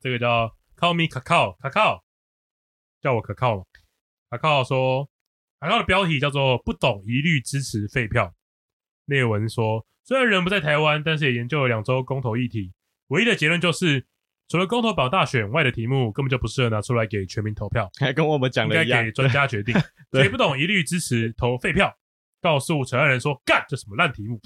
这个叫 Call me Kakao Kakao，叫我可靠嘛。Kakao 说，Kakao 的标题叫做“不懂一律支持废票”。列文说，虽然人不在台湾，但是也研究了两周公投议题，唯一的结论就是，除了公投保大选外的题目，根本就不适合拿出来给全民投票。还跟我们讲了一样，应该给专家决定。谁不懂一律支持投废票，告诉承案人说：“干，这什么烂题目？”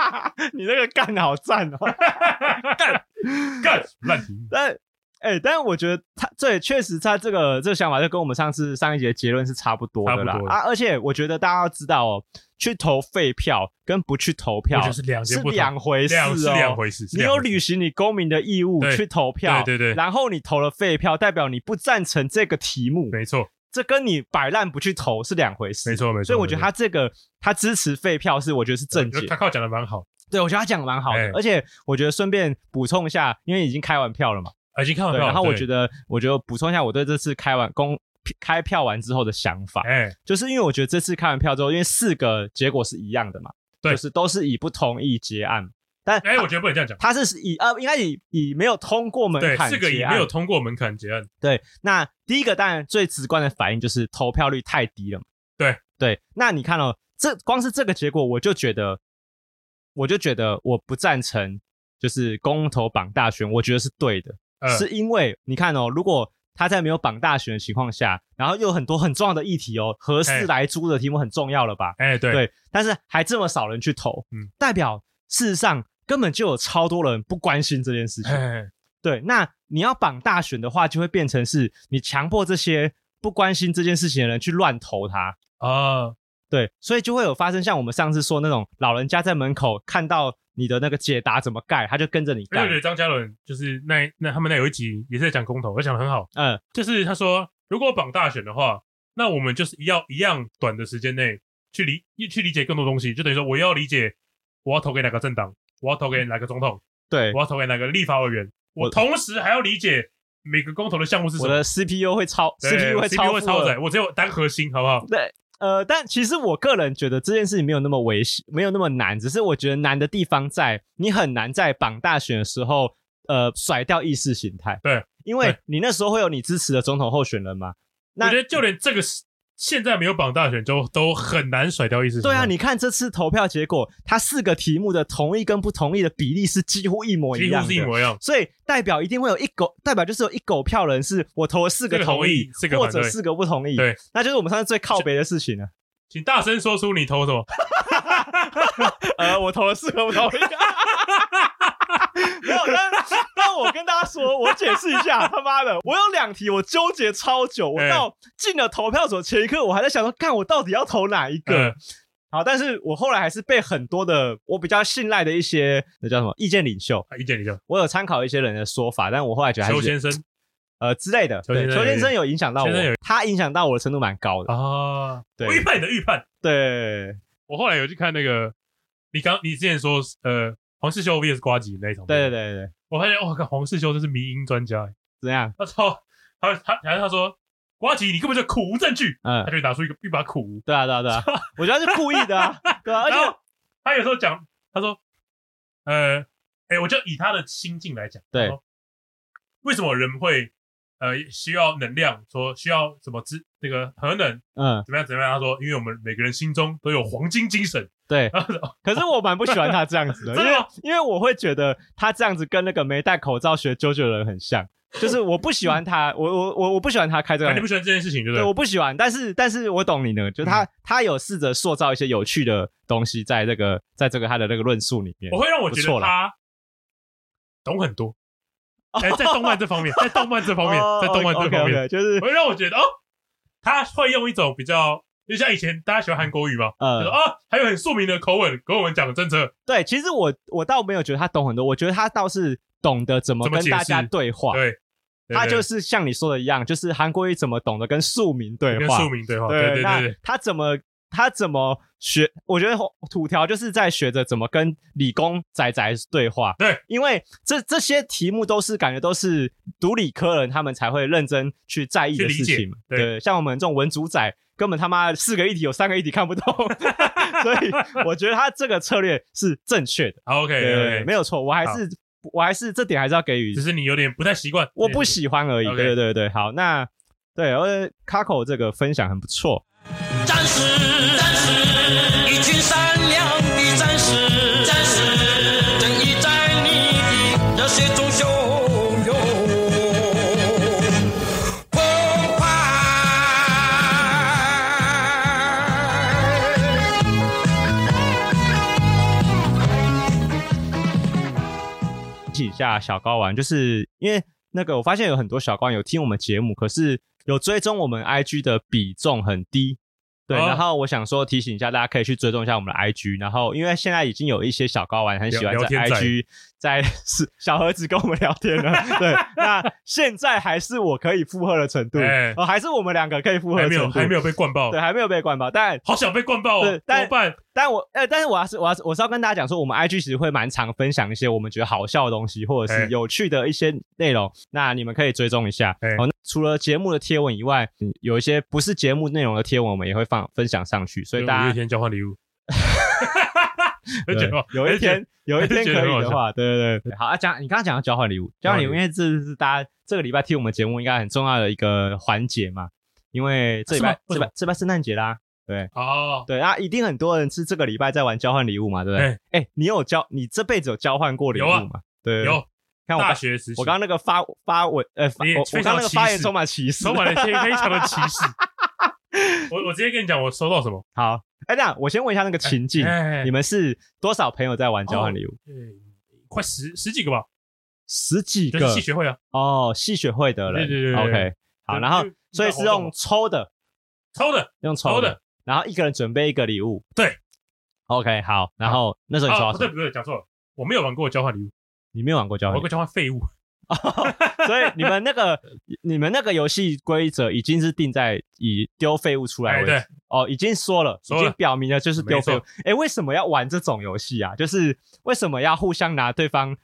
你那个干好赞哦！干 干烂题目，但。哎、欸，但是我觉得他对，确实他这个这个想法就跟我们上次上一节结论是差不多的啦。啊，而且我觉得大家要知道哦，去投废票跟不去投票是两是两回事哦，是两回事。你有履行你公民的义务去投票，对对对，然后你投了废票，代表你不赞成这个题目，没错。这跟你摆烂不去投是两回事，没错没错。所以我觉得他这个他支持废票是我觉得是正解。他靠讲的蛮好，对我觉得他讲的蛮好的，欸、而且我觉得顺便补充一下，因为已经开完票了嘛。已经开完票，然后我觉得，我觉得补充一下我对这次开完公开票完之后的想法，哎，就是因为我觉得这次开完票之后，因为四个结果是一样的嘛，对，就是都是以不同意结案，但哎，我觉得不能这样讲，他是以呃，应该以以没有通过门槛，四个以没有通过门槛结案，对，那第一个当然最直观的反应就是投票率太低了嘛，对。对，那你看哦，这光是这个结果，我就觉得，我就觉得我不赞成，就是公投绑大选，我觉得是对的。是因为你看哦，如果他在没有绑大选的情况下，然后又有很多很重要的议题哦，合适来租的题目很重要了吧？哎、欸，对。对，但是还这么少人去投，嗯，代表事实上根本就有超多人不关心这件事情。欸、对，那你要绑大选的话，就会变成是你强迫这些不关心这件事情的人去乱投他啊。对，所以就会有发生像我们上次说那种老人家在门口看到。你的那个解答怎么盖，他就跟着你盖。对对，张嘉伦就是那那他们那有一集也是在讲公投，我讲的很好。嗯，就是他说，如果绑大选的话，那我们就是要一样短的时间内去理去理解更多东西，就等于说我要理解我要投给哪个政党，我要投给哪个总统，对，我要投给哪个立法委员，我同时还要理解每个公投的项目是什么。我的 CPU 会超，CPU 会超，会超载，我只有单核心，好不好？对。呃，但其实我个人觉得这件事情没有那么危险，没有那么难，只是我觉得难的地方在你很难在绑大选的时候，呃，甩掉意识形态。对，因为你那时候会有你支持的总统候选人嘛。那我觉得就连这个是。现在没有绑大选，就都很难甩掉意思。对啊，你看这次投票结果，它四个题目的同意跟不同意的比例是几乎一模一样，几乎是一模一样。所以代表一定会有一狗，代表就是有一狗票人是我投了四个同意，四个同意，或者四个不同意。对，那就是我们上次最靠北的事情了。请大声说出你投什么？呃，我投了四个不同意。没有，但但我跟大家说，我解释一下，他妈的，我有两题，我纠结超久，我到进了投票所前一刻，我还在想说，看我到底要投哪一个。嗯、好，但是我后来还是被很多的我比较信赖的一些那叫什么意见领袖，意见领袖，我有参考一些人的说法，但我后来觉得还是邱先生，呃之类的，对，邱先生有影响到我，他影响到我的程度蛮高的。啊。对，预判你的预判，对，我后来有去看那个，你刚你之前说，呃。黄世修 VS 瓜吉那一种，对对对对，我发现我，看黄世修真是迷音专家，怎样？他说，他他然后他说，瓜吉你根本就苦无证据，嗯，他就拿出一个一把苦无，对啊对啊对啊，我觉得他是故意的啊，对啊，而且他有时候讲，他说，呃，哎，我就以他的心境来讲，对，为什么人会呃需要能量，说需要什么资那个核能，嗯，怎么样怎么样？他说，因为我们每个人心中都有黄金精神。对，可是我蛮不喜欢他这样子的，因为因为我会觉得他这样子跟那个没戴口罩学 JoJo 的人很像，就是我不喜欢他，我我我我不喜欢他开这个，你不喜欢这件事情对不对？对，我不喜欢，但是但是我懂你呢，就他他有试着塑造一些有趣的东西在这个在这个他的那个论述里面，我会让我觉得他懂很多，哎，在动漫这方面，在动漫这方面，在动漫这方面，就是会让我觉得哦，他会用一种比较。就像以前大家喜欢韩国语嘛，嗯，啊，还有很庶民的口吻跟我们讲政策。对，其实我我倒没有觉得他懂很多，我觉得他倒是懂得怎么跟大家对话。对，他就是像你说的一样，就是韩国语怎么懂得跟庶民对话，跟庶民对话。对对对，那他怎么他怎么学？我觉得土条就是在学着怎么跟理工仔仔对话。对，因为这这些题目都是感觉都是读理科人他们才会认真去在意的事情嘛。对，像我们这种文主仔。根本他妈四个议题有三个议题看不懂，所以我觉得他这个策略是正确的。OK，对，没有错。我还是我还是这点还是要给予，只是你有点不太习惯，我不喜欢而已。Okay. 对对对，好，那对，我觉得 Kako 这个分享很不错。战士，战士，一群善良的战士，战士，正义在你的热血中汹涌澎湃。提一下小高玩，就是因为那个我发现有很多小高玩有听我们节目，可是。有追踪我们 IG 的比重很低，对，哦、然后我想说提醒一下，大家可以去追踪一下我们的 IG，然后因为现在已经有一些小高玩很喜欢在 IG 在 是小盒子跟我们聊天了，对，那现在还是我可以负荷的程度，还是我们两个可以负荷的程度，还没有还没有被灌爆，对，还没有被灌爆，但好想被灌爆哦，对，但怎么办？但我呃，但是我要是我要是我是要跟大家讲说，我们 IG 其实会蛮常分享一些我们觉得好笑的东西，或者是有趣的一些内容。欸、那你们可以追踪一下。欸、哦，除了节目的贴文以外，有一些不是节目内容的贴文，我们也会放分享上去。所以大家天交换礼物，有一天有一天可以的话，对对对。好啊，讲你刚刚讲到交换礼物，交换礼物，因为这是大家这个礼拜听我们节目应该很重要的一个环节嘛，因为这礼拜这礼拜这礼拜圣诞节啦。对，哦，对啊，一定很多人是这个礼拜在玩交换礼物嘛，对不对？哎，你有交，你这辈子有交换过礼物吗？对，有。看我大学时期，我刚刚那个发发文，呃，我我刚刚那个发言充满歧视，充满了非非常的歧视。我我直接跟你讲，我收到什么？好，哎，这样我先问一下那个情境，你们是多少朋友在玩交换礼物？对，快十十几个吧，十几个。系学会啊？哦，系学会的人。对对对。OK，好，然后所以是用抽的，抽的，用抽的。然后一个人准备一个礼物，对，OK，好。然后那时候你说，不对不对，讲错了，我没有玩过交换礼物，你没有玩过交换，玩过交换废物。所以你们那个你们那个游戏规则已经是定在以丢废物出来为止，哦，已经说了，已经表明了就是丢废物。哎，为什么要玩这种游戏啊？就是为什么要互相拿对方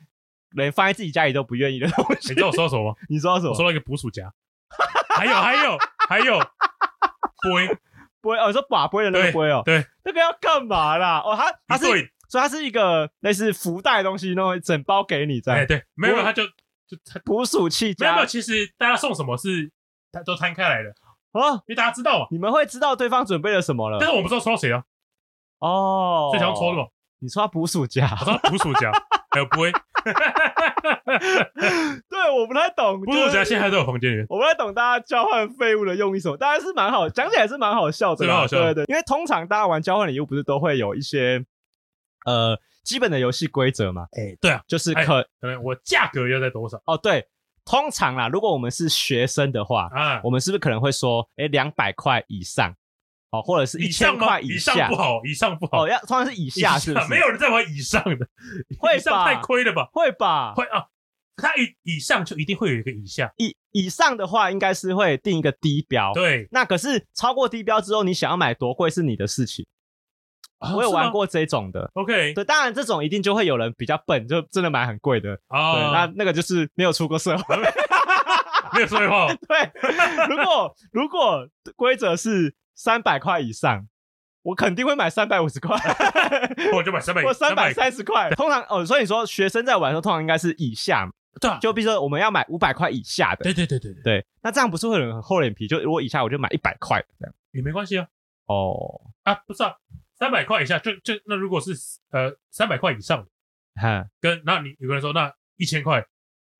连放在自己家里都不愿意的东西？你知道我说什么？你说什么？我说了一个捕鼠夹，还有还有还有龟。不会哦，你说把杯的那个杯哦，对，那个要干嘛啦？哦，它它是，所以它是一个类似福袋的东西，那种整包给你在。哎，对，没有，它就就捕鼠器。没有没有，其实大家送什么是，它都摊开来的哦，因为大家知道嘛，你们会知道对方准备了什么了，但是我不知道抽到谁啊。哦，最想抽的嘛？你说捕鼠夹，我说捕鼠夹，还有龟。对，我不太懂。捕鼠夹现在都有房间里面。我不太懂大家交换废物的用意什么，当然是蛮好，讲起来是蛮好笑的。蛮好笑的。对对，因为通常大家玩交换礼物不是都会有一些呃基本的游戏规则嘛？哎，对啊，就是可我价格要在多少？哦，对，通常啦，如果我们是学生的话啊，我们是不是可能会说，哎，两百块以上？哦，或者是一千块以下，以上不好，以上不好。哦，要通常是以下，是不是？没有人在玩以上的，会上太亏了吧？会吧？会啊，它以以上就一定会有一个以下。以以上的话，应该是会定一个低标。对，那可是超过低标之后，你想要买多贵是你的事情。我有玩过这种的。OK，对，当然这种一定就会有人比较笨，就真的买很贵的。哦，对，那那个就是没有出过社会，没有社会化。对，如果如果规则是三百块以上。我肯定会买三百五十块，我就买三百，我三百三十块。通常哦，所以你说学生在玩的时候，通常应该是以下，对啊，就比如说我们要买五百块以下的，对对对对对，对。那这样不是会很厚脸皮？就如果以下我就买一百块这样也没关系啊。哦啊，不是啊，三百块以下就就那如果是呃三百块以上的，哈，跟那你有个人说那一千块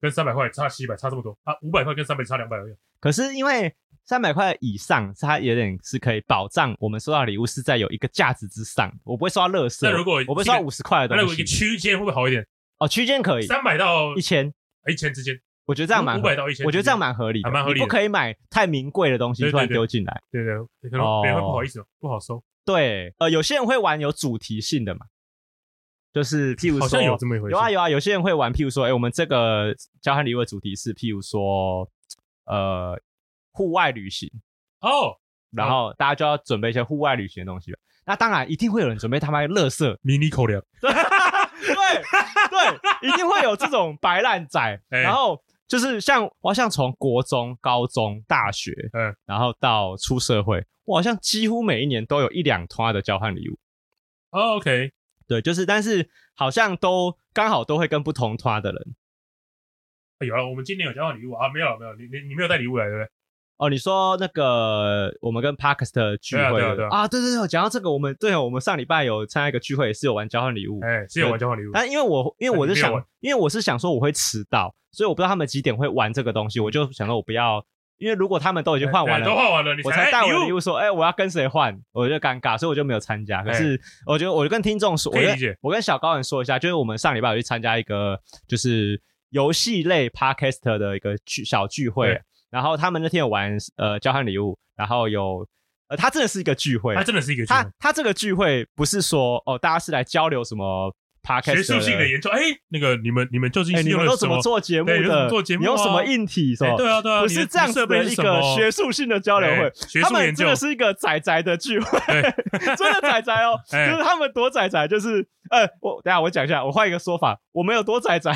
跟三百块差七百差这么多啊，五百块跟三百差两百而已。可是因为。三百块以上，它有点是可以保障我们收到礼物是在有一个价值之上，我不会收到乐色。那如果我不会收到五十块的东西，那有一个区间会不会好一点？哦，区间可以，三百到一千，一千之间，我觉得这样蛮五百到一千，我觉得这样蛮合理的，蛮合理。不可以买太名贵的东西突然丢进来，对对，可能别人会不好意思，不好收。对，呃，有些人会玩有主题性的嘛，就是譬如说，有这么一回事，有啊有啊，有些人会玩，譬如说，哎，我们这个交换礼物的主题是譬如说，呃，户外旅行。哦，oh, 然后大家就要准备一些户外旅行的东西了。那当然一定会有人准备他妈的垃圾迷你口粮，对对对，一定会有这种白烂仔。欸、然后就是像我好像从国中、高中、大学，嗯，然后到出社会，我好像几乎每一年都有一两趟的交换礼物。哦、oh,，OK，对，就是但是好像都刚好都会跟不同团的人。有了，我们今年有交换礼物啊？没有没有，你你你没有带礼物来对不对？哦，你说那个我们跟 Parkster 聚会对啊对啊啊？对对对，讲到这个，我们对我们上礼拜有参加一个聚会，是有玩交换礼物，哎，是有玩交换礼物。但因为我因为我是想，因为我是想说我会迟到，所以我不知道他们几点会玩这个东西，我就想说我不要，因为如果他们都已经换完了，都换完了，我才带我的礼物说，哎，我要跟谁换，我就尴尬，所以我就没有参加。可是我觉得我就跟听众说，我跟我跟小高人说一下，就是我们上礼拜有去参加一个就是游戏类 Parkster 的一个聚小聚会。然后他们那天有玩呃交换礼物，然后有呃，他真的是一个聚会，他真的是一个聚会。他他这个聚会不是说哦，大家是来交流什么 podcast 学术性的研究。哎，那个你们你们究竟是你们都怎么做节目的？做节目你用什么硬体？是吧？对啊对啊，不是这样子的一个学术性的交流会。他们真的是一个仔仔的聚会，真的仔仔哦，就是他们多仔仔，就是呃，我等下我讲一下，我换一个说法，我们有多宅宅。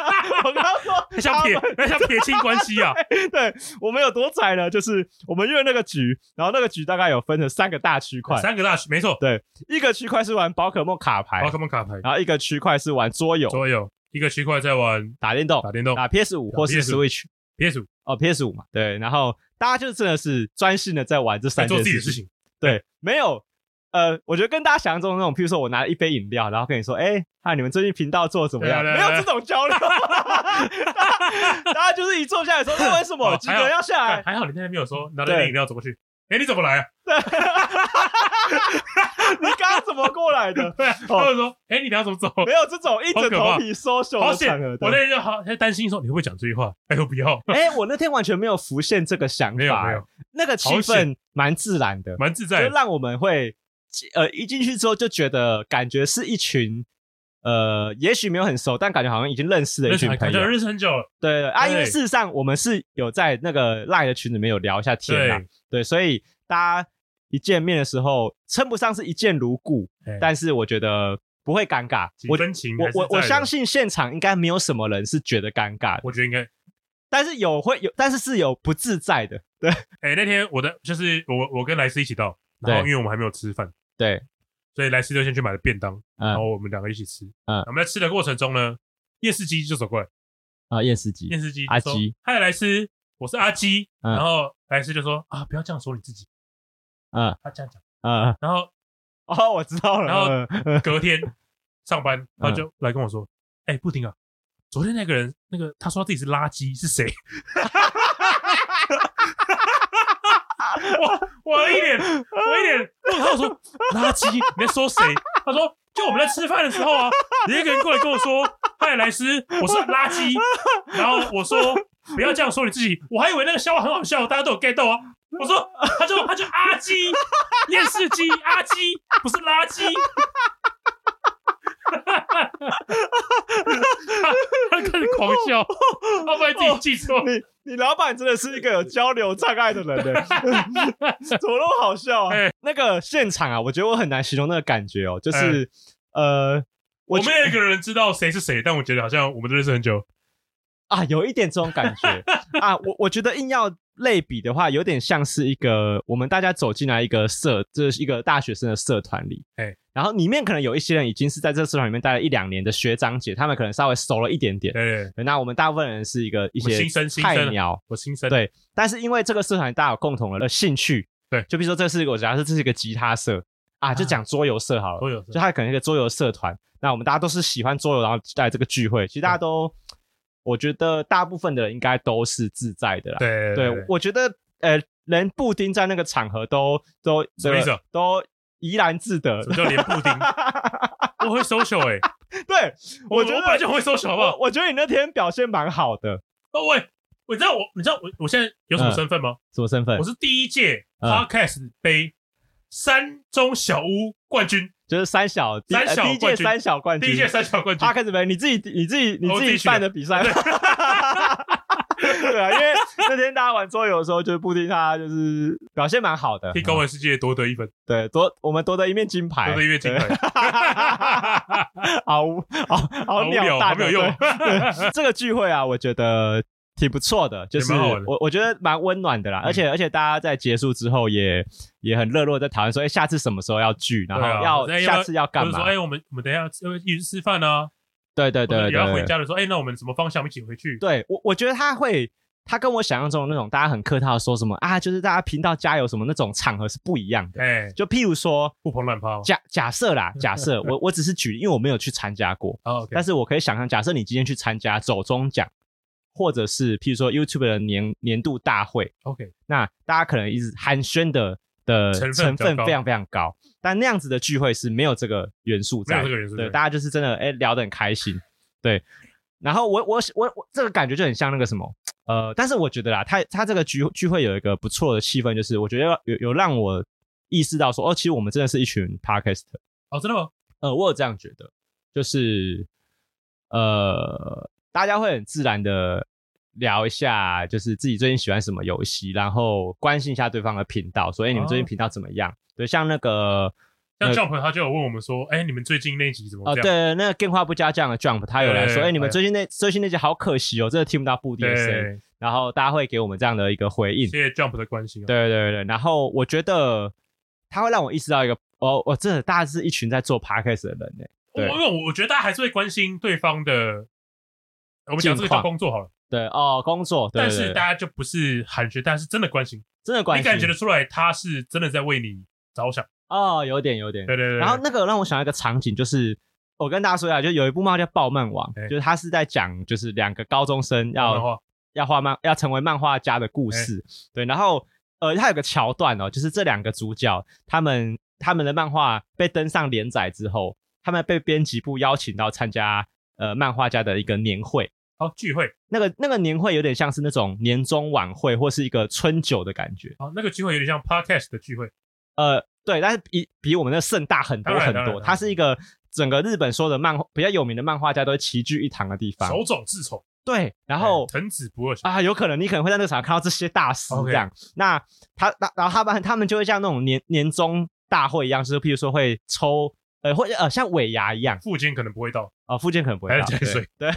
我刚刚说想撇，那想撇清关系啊。对，我们有多窄呢？就是我们约那个局，然后那个局大概有分成三个大区块，三个大区，没错。对，一个区块是玩宝可梦卡牌，宝可梦卡牌，然后一个区块是玩桌游，桌游，一个区块在玩打电动，打电动，打 PS 五或是 Switch，PS 五哦，PS 五嘛，对。然后大家就真的是专心的在玩这三件事情，做自己的事情，对，没有。呃，我觉得跟大家想象中的那种，譬如说我拿了一杯饮料，然后跟你说，哎、欸，看你们最近频道做的怎么样？没有这种交流，大家就是一坐下来说，那为什么几个人要下来？还好你那天没有说拿了饮料走过去。哎、欸，你怎么来啊？你刚刚怎么过来的？对，他就说，哎、欸，你等下怎么走？没有这种硬着头皮 social 的场合。我那天就好，还担心说你会不会讲这句话？哎呦，不要！哎、欸，我那天完全没有浮现这个想法，没有，没有，那个气氛蛮自然的，蛮自在的，就让我们会。呃，一进去之后就觉得感觉是一群，呃，也许没有很熟，但感觉好像已经认识了一群朋友，认识很久了。对对，啊，因为事实上我们是有在那个 LINE 的群里面有聊一下天啦，对，对，所以大家一见面的时候称不上是一见如故，但是我觉得不会尴尬。我我我我相信现场应该没有什么人是觉得尴尬的，我觉得应该，但是有会有，但是是有不自在的。对，哎、欸，那天我的就是我我跟莱斯一起到，然后因为我们还没有吃饭。对，所以莱斯就先去买了便当，然后我们两个一起吃。嗯，我们在吃的过程中呢，夜市机就走过来。啊，夜视机，夜视机，阿基，嗨，莱斯，我是阿基。然后莱斯就说啊，不要这样说你自己。嗯，他这样讲。嗯，然后哦，我知道了。然后隔天上班，他就来跟我说，哎，布丁啊，昨天那个人，那个他说他自己是垃圾，是谁？我我一脸，我一脸，然后他说垃圾，你在说谁？他说就我们在吃饭的时候啊，有一个人过来跟我说，嗨，莱斯，我是垃圾。然后我说不要这样说你自己，我还以为那个笑话很好笑，大家都有 get 到啊。我说他就他就阿基，电视机阿基，不是垃圾。他开始狂笑，他不会自己记错。你你老板真的是一个有交流障碍的人呢，怎么那么好笑啊？那个现场啊，我觉得我很难形容那个感觉哦，就是呃，我们有一个人知道谁是谁，但我觉得好像我们都认识很久啊，有一点这种感觉啊。我我觉得硬要。类比的话，有点像是一个我们大家走进来一个社，这是一个大学生的社团里，哎，然后里面可能有一些人已经是在这个社团里面待了一两年的学长姐，他们可能稍微熟了一点点，对，那我们大部分人是一个一些新生菜鸟，我新生，对，但是因为这个社团大家有共同的兴趣，对，就比如说这是我假设这是一个吉他社啊，就讲桌游社好了，桌游社，就它可能一个桌游社团，那我们大家都是喜欢桌游，然后在这个聚会，其实大家都，我觉得大部分的人应该都是自在的啦，对，对，我觉得。呃，连布丁在那个场合都都什么意思？都怡然自得。什么叫连布丁？我会 social 哎，对，我觉得我本来就会 social 好不好？我觉得你那天表现蛮好的。哦喂，你知道我你知道我我现在有什么身份吗？什么身份？我是第一届 Podcast 杯山中小屋冠军，就是三小三小第一届三小冠军，第一届三小冠军。Podcast 杯，你自己你自己你自己办的。比赛。对啊，因为那天大家玩桌游的时候，就是布丁他就是表现蛮好的，替高玩世界夺得一分。对，夺我们夺得一面金牌，夺得一面金牌，好好好鸟蛋，没有用。这个聚会啊，我觉得挺不错的，就是我我觉得蛮温暖的啦。而且而且大家在结束之后也也很热络，在讨论说，哎，下次什么时候要聚，然后要下次要干嘛？说，哎，我们我们等一下要一起吃饭呢。对对对，然后回家的时候，哎，那我们什么方向一起回去？对我我觉得他会。他跟我想象中的那种大家很客套的说什么啊，就是大家频道加油什么那种场合是不一样的。哎，就譬如说不捧乱抛。假假设啦，假设我我只是举，因为我没有去参加过。哦，但是我可以想象，假设你今天去参加走中奖，或者是譬如说 YouTube 的年年度大会。OK，那大家可能一直寒暄的的成分非常非常高，但那样子的聚会是没有这个元素在，没有这个元素。对，大家就是真的哎聊得很开心。对，然后我我我我这个感觉就很像那个什么。呃，但是我觉得啦，他他这个聚聚会有一个不错的气氛，就是我觉得有有让我意识到说，哦，其实我们真的是一群 Podcaster。哦，真的吗？呃，我有这样觉得，就是呃，大家会很自然的聊一下，就是自己最近喜欢什么游戏，然后关心一下对方的频道，所以你们最近频道怎么样？哦、对，像那个。像 Jump 他就有问我们说，哎、欸，你们最近那集怎么样？哦，对，那个电话不加酱的 Jump 他有来说，哎、欸，你们最近那最近那集好可惜哦，真的听不到布丁的声音。然后大家会给我们这样的一个回应，谢谢 Jump 的关心、哦。对对对，然后我觉得他会让我意识到一个，哦，我真的大家是一群在做 Podcast 的人呢。对，因为我我觉得大家还是会关心对方的，我们讲这个叫工作好了。对哦，工作，对但是大家就不是寒暄，但是真的关心，真的关心，你感觉得出来他是真的在为你着想。哦，有点有点，对对对。然后那个让我想到一个场景，就是我跟大家说一下，就有一部漫画叫《爆漫王》，就是他是在讲，就是两个高中生要要画漫，要成为漫画家的故事。对，然后呃，他有个桥段哦，就是这两个主角，他们他们的漫画被登上连载之后，他们被编辑部邀请到参加呃漫画家的一个年会，哦，聚会。那个那个年会有点像是那种年终晚会，或是一个春酒的感觉。哦，那个聚会有点像 Podcast 的聚会，呃。对，但是比比我们的盛大很多很多。它是一个整个日本所有的漫比较有名的漫画家都会齐聚一堂的地方。手冢治虫。对，然后藤子不二雄啊，有可能你可能会在那个场看到这些大师这样。那他那然后他们他们就会像那种年年终大会一样，就是譬如说会抽呃或者呃像尾牙一样。附近可能不会到哦，附近可能不会到。对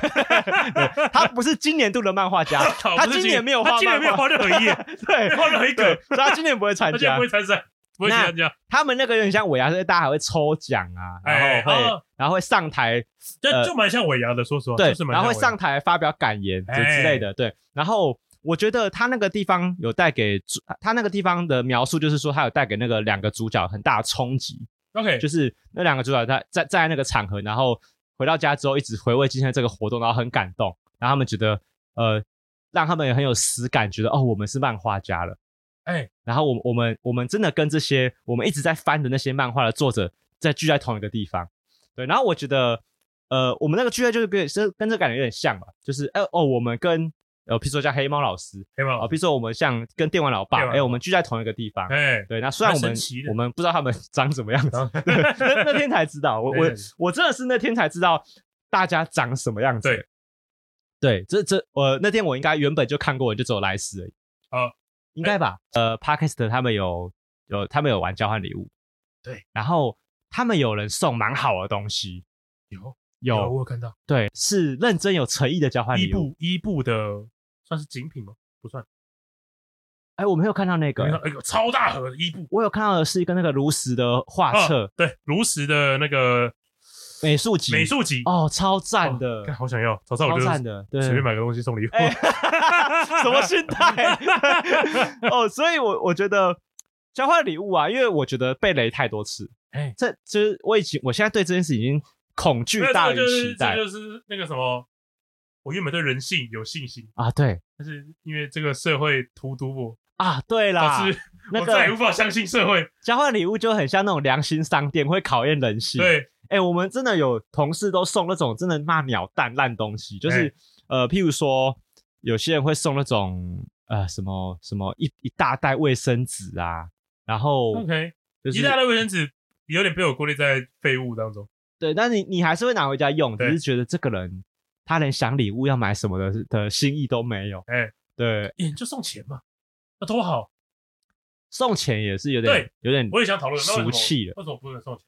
他不是今年度的漫画家，他今年没有画，他今年没有画任何一页，对，画了一个，所以他今年不会参加，不会参赛。不会参加他们那个有点像尾牙，所以大家还会抽奖啊，然后会然后会上台，就就蛮像尾牙的，说实话，对，然后会上台发表感言之类的，对。然后我觉得他那个地方有带给主，他那个地方的描述就是说，他有带给那个两个主角很大的冲击。OK，就是那两个主角在在在那个场合，然后回到家之后一直回味今天这个活动，然后很感动，然后他们觉得呃，让他们也很有实感，觉得哦，我们是漫画家了。哎、欸，然后我我们我们真的跟这些我们一直在翻的那些漫画的作者在聚在同一个地方，对。然后我觉得，呃，我们那个聚会就是跟是跟这感觉有点像吧，就是哎哦，我们跟呃，比如说像黑猫老师，黑猫，啊，比如说我们像跟电玩老爸，哎，我们聚在同一个地方，哎、欸，对。那虽然我们我们不知道他们 长什么样子，那那天才知道，我我我真的是那天才知道大家长什么样子，对，对，这这我那天我应该原本就看过，就只有来世而已，啊。应该吧，欸、呃，Podcast 他们有有他们有玩交换礼物，对，然后他们有人送蛮好的东西，有有，有我有看到，对，是认真有诚意的交换礼物，伊布伊布的算是精品吗？不算，哎、欸，我没有看到那个，哎呦，超大盒的伊布，我有看到的是一个那个炉石的画册、啊，对，炉石的那个。美术集，美术集哦，超赞的，好想要，超赞的，对，随便买个东西送礼物，什么心态？哦，所以我我觉得交换礼物啊，因为我觉得被雷太多次，哎，这就是我已经，我现在对这件事已经恐惧大于期待，就是那个什么，我原本对人性有信心啊，对，但是因为这个社会荼毒我啊，对啦，是我再也无法相信社会，交换礼物就很像那种良心商店，会考验人性，对。哎、欸，我们真的有同事都送那种真的骂鸟蛋烂东西，就是、欸、呃，譬如说有些人会送那种呃什么什么一一大袋卫生纸啊，然后 OK，、就是、一大袋卫生纸有点被我过滤在废物当中。对，但是你你还是会拿回家用，只是觉得这个人他连想礼物要买什么的的心意都没有。哎、欸，对，欸、就送钱嘛，那多好，送钱也是有点对有点，我也想讨论俗气了，为什么不能送钱？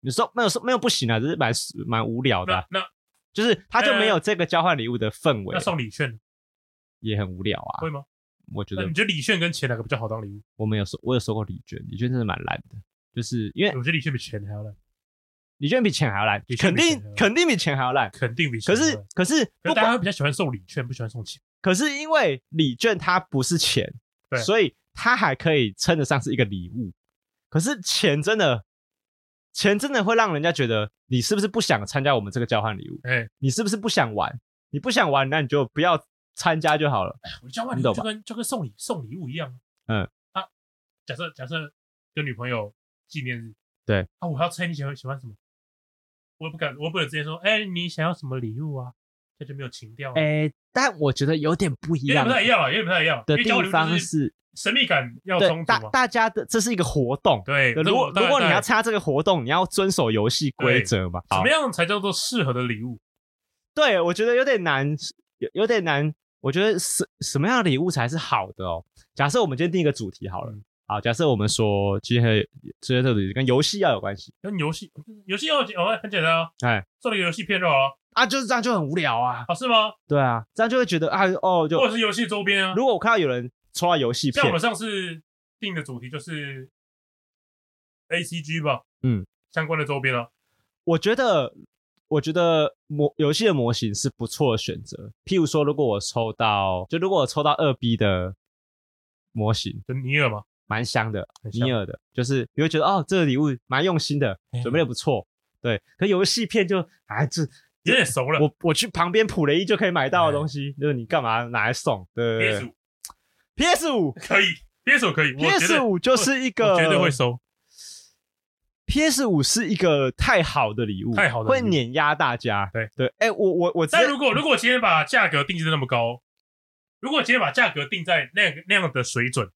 你说没有说没有不行啊，只是蛮蛮无聊的、啊。那，那就是他就没有这个交换礼物的氛围。那送礼券，也很无聊啊。会吗？我觉得。你觉得礼券跟钱哪个比较好当礼物？我没有收，我有收过礼券，礼券真的蛮烂的，就是因为我觉得礼券比钱还要烂。礼券比钱还要烂，肯定肯定比钱还要烂，肯定比钱。可是可是，大家会比较喜欢送礼券，不喜欢送钱。可是因为礼券它不是钱，对，所以它还可以称得上是一个礼物。可是钱真的，钱真的会让人家觉得你是不是不想参加我们这个交换礼物？哎，你是不是不想玩？你不想玩，那你就不要参加就好了。哎，我交换礼物就跟就跟送礼送礼物一样。嗯，啊，假设假设跟女朋友纪念日，对啊，我还要猜你喜欢喜欢什么。我也不敢，我不能直接说，哎、欸，你想要什么礼物啊？这就没有情调。哎、欸，但我觉得有点不一样，有点不太一样啊，有点不太一样的地方是神秘感要充足大大家的这是一个活动，对。如果如果你要参加这个活动，你要遵守游戏规则嘛。怎么样才叫做适合的礼物？对，我觉得有点难，有有点难。我觉得什什么样的礼物才是好的哦？假设我们今天定一个主题好了。嗯好，假设我们说今天这些特质跟游戏要有关系，跟游戏游戏要哦，很简单哦，哎，做了个游戏片就好了啊，就是这样就很无聊啊，啊是吗？对啊，这样就会觉得啊哦，就或者是游戏周边啊。如果我看到有人抽到游戏片，像我们上次定的主题就是 A C G 吧，嗯，相关的周边啊。我觉得我觉得模游戏的模型是不错的选择，譬如说，如果我抽到，就如果我抽到二 B 的模型，就尼尔吗？蛮香的，尼尔的，就是你会觉得哦，这个礼物蛮用心的，准备的不错，对。可游戏片就啊，这有点熟了。我我去旁边普雷伊就可以买到的东西，就是你干嘛拿来送？对。PS 五可以，PS 五可以，PS 五就是一个绝对会收。PS 五是一个太好的礼物，太好的会碾压大家。对对，哎，我我我，但如果如果今天把价格定在那么高，如果今天把价格定在那个那样的水准。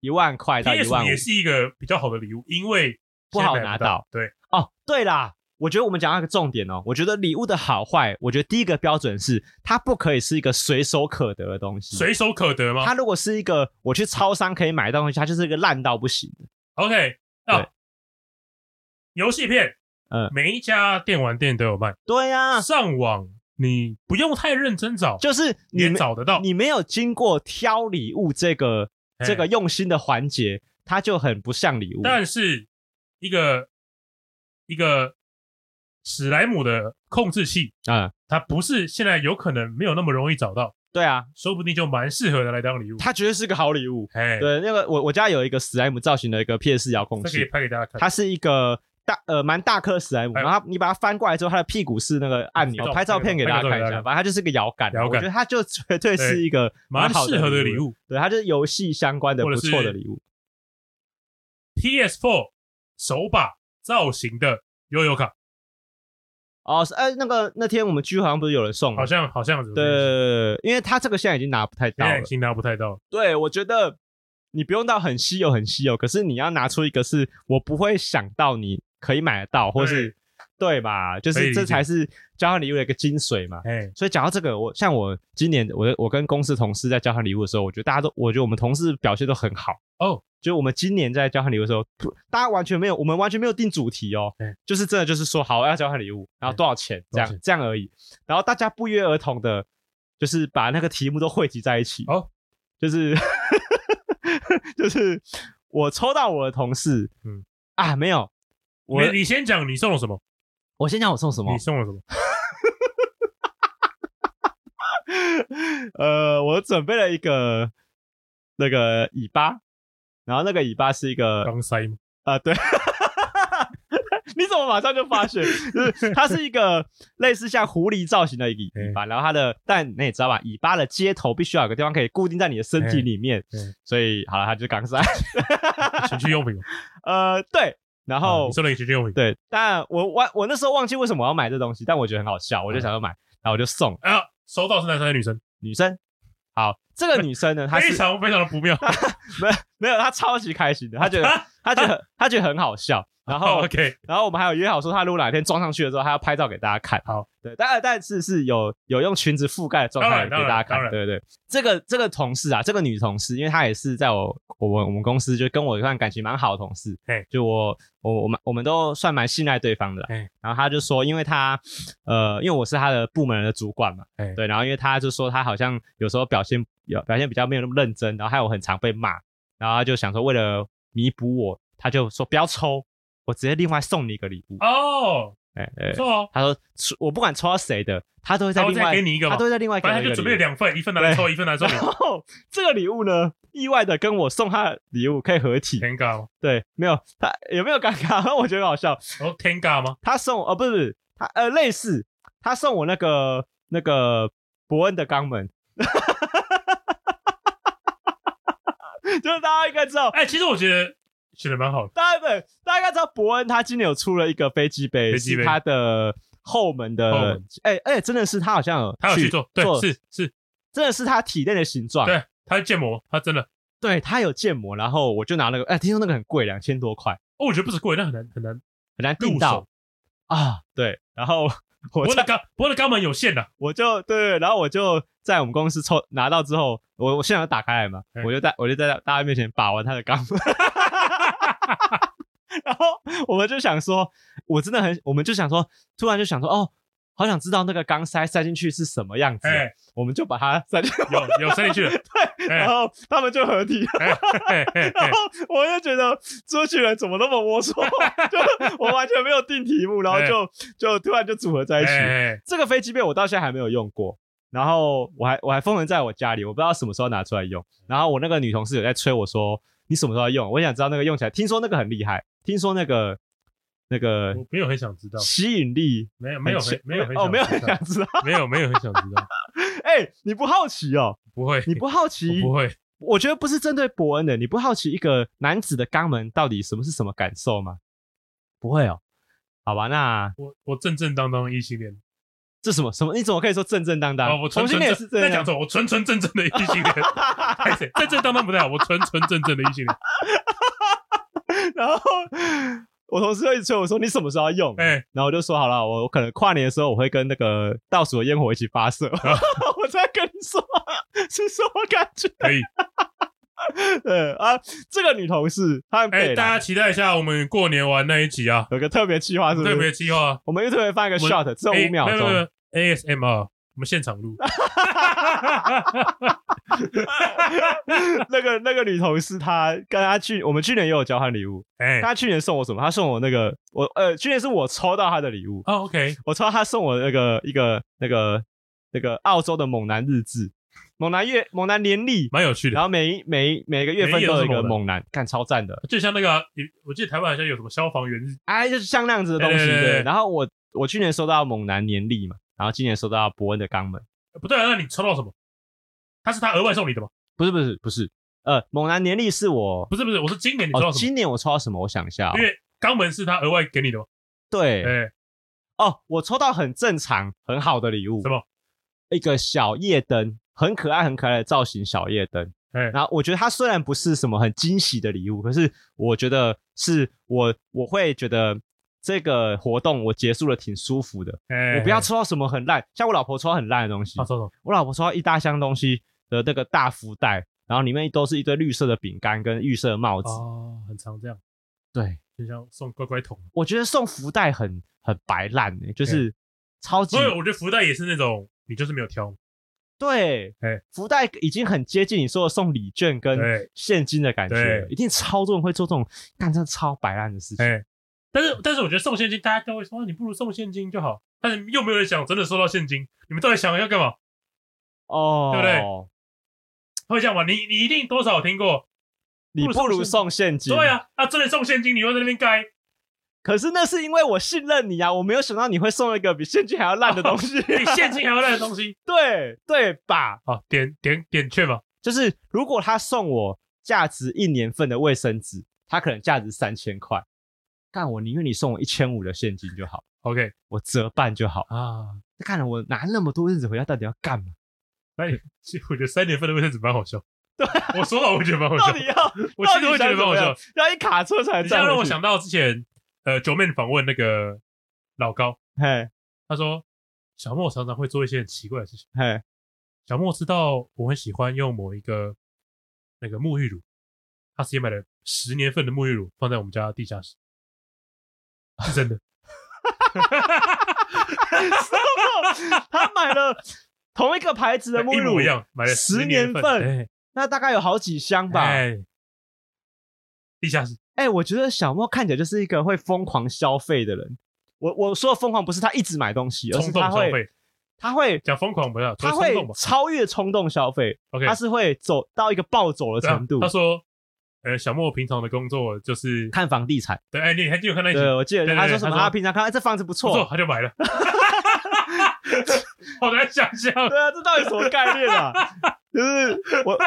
一万块到一万五也是一个比较好的礼物，因为不好拿到。对哦，对啦，我觉得我们讲到一个重点哦，我觉得礼物的好坏，我觉得第一个标准是它不可以是一个随手可得的东西。随手可得吗？它如果是一个我去超商可以买到东西，它就是一个烂到不行的。OK，对，游戏片，嗯，每一家电玩店都有卖。对呀，上网你不用太认真找，就是你找得到。你没有经过挑礼物这个。这个用心的环节，它就很不像礼物。但是，一个一个史莱姆的控制器啊，它不是现在有可能没有那么容易找到。对啊，说不定就蛮适合的来当礼物。它绝对是个好礼物。哎，对，那个我我家有一个史莱姆造型的一个 PS 遥控器，可以拍给大家看。它是一个大呃蛮大颗史莱姆，然后你把它翻过来之后，它的屁股是那个按钮，拍照片给大家看一下。反正它就是个摇杆，我觉得它就绝对是一个蛮适合的礼物。对，它就是游戏相关的不错的礼物。PS4 手把造型的悠游卡。哦，是哎，那个那天我们居好像不是有人送，好像好像对，因为他这个现在已经拿不太到了，已经拿不太到。对，我觉得你不用到很稀有很稀有，可是你要拿出一个是我不会想到你可以买得到，或是对。吧？就是这才是交换礼物的一个精髓嘛。哎，所以讲到这个，我像我今年我我跟公司同事在交换礼物的时候，我觉得大家都，我觉得我们同事表现都很好。哦。就我们今年在交换礼物的时候，大家完全没有，我们完全没有定主题哦，就是真的就是说好要交换礼物，然后多少钱这样这样而已。然后大家不约而同的，就是把那个题目都汇集在一起。哦，就是 就是我抽到我的同事，嗯。啊没有，我你先讲你送了什么，我先讲我送什么，你送了什么？呃，我准备了一个那个尾巴。然后那个尾巴是一个钢塞吗？啊，对，你怎么马上就发现？就是它是一个类似像狐狸造型的一个尾巴，然后它的，但你也知道吧？尾巴的接头必须要有个地方可以固定在你的身体里面，所以好了，它就是钢塞。情趣用品。呃，对，然后对，但我忘我那时候忘记为什么我要买这东西，但我觉得很好笑，我就想要买，然后我就送。啊，收到是男生还是女生？女生。好，这个女生呢，她 非常非常的不妙，没有没有，她超级开心的，她觉得 她觉得她觉得很好笑。然后 OK，然后我们还有约好说，他如果哪天装上去的时候，他要拍照给大家看。好，对，但但是是有有用裙子覆盖的状态给大家看。对对对，这个这个同事啊，这个女同事，因为她也是在我我们我们公司就跟我一段感情蛮好的同事。嘿就我我我们我们都算蛮信赖对方的。嘿然后他就说，因为他呃，因为我是他的部门的主管嘛。嘿对，然后因为他就说他好像有时候表现有表现比较没有那么认真，然后还有很常被骂，然后他就想说为了弥补我，他就说不要抽。我直接另外送你一个礼物哦，哎哎，错哦。他说，我不管抽到谁的，他都会在另外给你一个，他都会在另外给你一个。反正他就准备两份，一份拿来抽，一份拿来送你。然后这个礼物呢，意外的跟我送他的礼物可以合体。尴尬吗？对，没有他有没有尴尬？我觉得好笑。哦，尴尬吗？他送我哦，不是不是，他呃类似，他送我那个那个伯恩的肛门，就是大家应该知道。哎，其实我觉得。写的蛮好的，大家对，大家知道伯恩他今年有出了一个飞机杯，是他的后门的，哎哎、欸欸，真的是他好像有他有去做，对，是是，真的是他体内的形状，对，他是建模，他真的，对他有建模，然后我就拿那个，哎、欸，听说那个很贵，两千多块，哦，我觉得不是贵，那很难很难很难订到啊，对，然后 我的肛，我的肛门有限的，我就对，然后我就在我们公司抽拿到之后，我我现场打开来嘛，欸、我就在我就在大家面前把玩他的肛门。然后我们就想说，我真的很，我们就想说，突然就想说，哦，好想知道那个钢塞塞进去是什么样子，欸、我们就把它塞进去，有有塞进去了，对，欸、然后他们就合体，然后我就觉得这群人怎么那么龌龊，就 我完全没有定题目，然后就就突然就组合在一起。欸、这个飞机杯我到现在还没有用过，然后我还我还封存在我家里，我不知道什么时候拿出来用。然后我那个女同事有在催我说。你什么时候要用？我想知道那个用起来，听说那个很厉害，听说那个那个我没有很想知道吸引力没有没有很没有很哦没有很想知道没有没有很想知道。哎，你不好奇哦？不会，你不好奇？不会。我觉得不是针对伯恩的，你不好奇一个男子的肛门到底什么是什么感受吗？不会哦。好吧，那我我正正当当异性恋。这什么什么？你怎么可以说正正当当？哦，我纯纯正在讲错，我纯纯正正的异性恋。正正当当不太好，我纯纯正正的异性恋。然后我同事就一直催我说：“你什么时候要用？”哎，然后我就说：“好了，我可能跨年的时候我会跟那个倒数的烟火一起发射。”我在跟你说是什么感觉？可以。对啊，这个女同事她哎，大家期待一下我们过年玩那一集啊，有个特别计划，是？特别计划，我们又特别放一个 shot，只有五秒钟。ASMR，我们现场录。那个那个女同事，她跟她去，我们去年也有交换礼物。哎，她去年送我什么？她送我那个，我呃，去年是我抽到她的礼物。哦，OK，我抽到她送我那个一个那个那个澳洲的猛男日志，猛男月猛男年历，蛮有趣的。然后每每每个月份都有一个猛男，看超赞的。就像那个，我记得台湾好像有什么消防员日，哎，就是像那样子的东西。对。然后我我去年收到猛男年历嘛。然后今年收到伯恩的肛门，不对啊，那你抽到什么？他是他额外送你的吗？不是不是不是，呃，猛男年历是我，不是不是，我是今年你抽到什么？今年我抽到什么？我想一下，因为肛门是他额外给你的吗？对，哎，哦，我抽到很正常很好的礼物，什么？一个小夜灯，很可爱很可爱的造型小夜灯。哎，然后我觉得它虽然不是什么很惊喜的礼物，可是我觉得是我我会觉得。这个活动我结束了挺舒服的，我不要抽到什么很烂，像我老婆抽到很烂的东西。我老婆抽到一大箱东西的那个大福袋，然后里面都是一堆绿色的饼干跟绿色的帽子。哦，很常这样。对，就像送乖乖桶。我觉得送福袋很很白烂诶，就是超级。所以我觉得福袋也是那种你就是没有挑。对，福袋已经很接近你说的送礼券跟现金的感觉，一定超多人会做这种干这超白烂的事情。但是，但是我觉得送现金，大家都会说，你不如送现金就好。但是又没有人想真的收到现金，你们到底想要干嘛？哦，对不对？会这样吗？你你一定多少有听过？你不如送现金。对啊，那真的送现金，你又在那边该。可是那是因为我信任你啊，我没有想到你会送一个比现金还要烂的东西，比现金还要烂的东西。对对吧？好，点点点券嘛。就是如果他送我价值一年份的卫生纸，他可能价值三千块。但我宁愿你送我一千五的现金就好，OK，我折半就好啊。看了我拿那么多日子回家，到底要干嘛？哎，其实我觉得三年份的卫生纸蛮好笑。对，我说到我觉得蛮好笑。到底要？我其实会觉得蛮好笑。要一卡车才这样。让我想到之前，呃九妹访问那个老高，嘿，他说小莫常常会做一些很奇怪的事情。嘿，小莫知道我很喜欢用某一个那个沐浴乳，他直接买了十年份的沐浴乳放在我们家地下室，是真的。他买了同一个牌子的沐浴乳，一模一样，买了十年份，欸、那大概有好几箱吧。欸、地下室，哎、欸，我觉得小莫看起来就是一个会疯狂消费的人。我我说的疯狂不是他一直买东西，而是他会，他会讲疯狂不要，他会超越冲动消费。OK，他是会走到一个暴走的程度。他说。呃，小莫平常的工作就是看房地产。对，哎，你还记得看那集？对，我记得他说什么？他，他平常看，哎，这房子不错，不错，他就买了。好难想象。对啊，这到底什么概念啊？就是我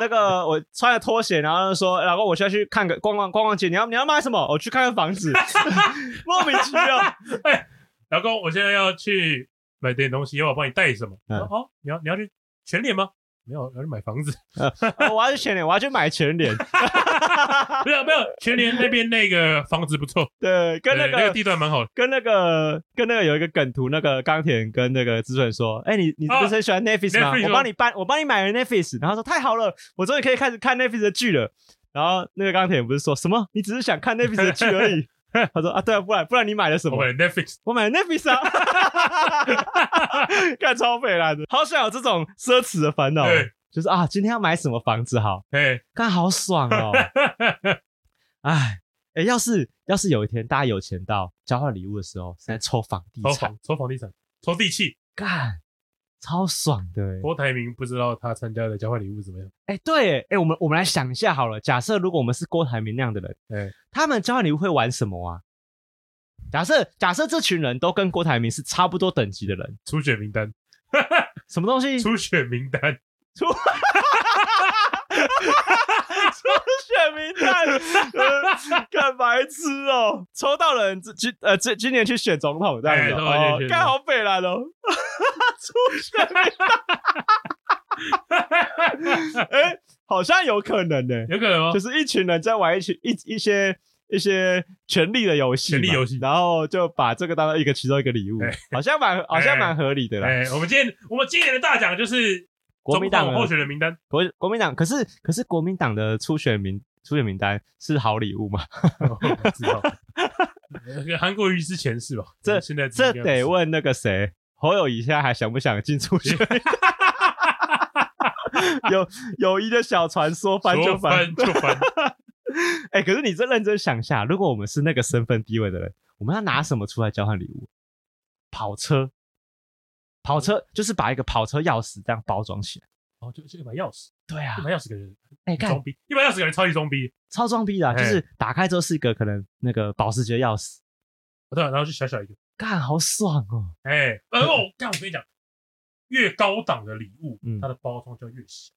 那个我穿着拖鞋，然后说，老公，我需要去看个逛逛逛逛街。你要你要买什么？我去看看房子。莫名其妙。哎，老公，我现在要去买点东西，要我帮你带什么？嗯、哦，你要你要去全脸吗？没有，要去买房子。呃、我要去全联，我要去买全联。没有没有，全联那边那个房子不错。对，跟那个、那个地段蛮好的。跟那个跟那个有一个梗图，那个钢铁跟那个之准说：“哎、欸，你你不是很喜欢 Netflix 吗？啊、我帮你搬，我帮你买了 Netflix。”然后说：“太好了，我终于可以开始看 Netflix 的剧了。”然后那个钢铁不是说什么？你只是想看 Netflix 的剧而已。他说：“啊，对啊，不然不然你买了什么？我买了 Netflix，我买了 Netflix 啊！看超肥来的，好想有这种奢侈的烦恼。”。就是啊，今天要买什么房子好？哎，看好爽哦！哎，哎，要是要是有一天大家有钱到交换礼物的时候，是在抽房地产，抽房，抽房地产，抽地契，干，超爽的！郭台铭不知道他参加的交换礼物怎么样？哎，对，哎，我们我们来想一下好了，假设如果我们是郭台铭那样的人，哎，他们交换礼物会玩什么啊？假设假设这群人都跟郭台铭是差不多等级的人，初选名单，什么东西？初选名单。出，出选名单，干白痴哦！抽到了人今呃今今年去选总统这样子哦，干好北来了，出选名单，哎，好像有可能呢，有可能吗？就是一群人在玩一群一一些一些权力的游戏，权力游戏，然后就把这个当做一个其中一个礼物，好像蛮好像蛮合理的啦。哎，我们今天我们今年的大奖就是。国民党候选人名单，国国民党，可是可是国民党的初选名初选名单是好礼物吗？不知道，韩国瑜之前世吧？这现在这得问那个谁，侯友宜现在还想不想进初选？有友谊的小船说翻就翻就翻。哎、欸，可是你这认真想一下，如果我们是那个身份地位的人，我们要拿什么出来交换礼物？跑车。跑车就是把一个跑车钥匙这样包装起来，哦，就就一把钥匙，对啊，一把钥匙给人哎，装逼，一把钥匙感觉超级装逼，超装逼的，就是打开之后是一个可能那个保时捷钥匙，对，然后就小小一个，干好爽哦，哎，呃，我干，我跟你讲，越高档的礼物，它的包装就越小，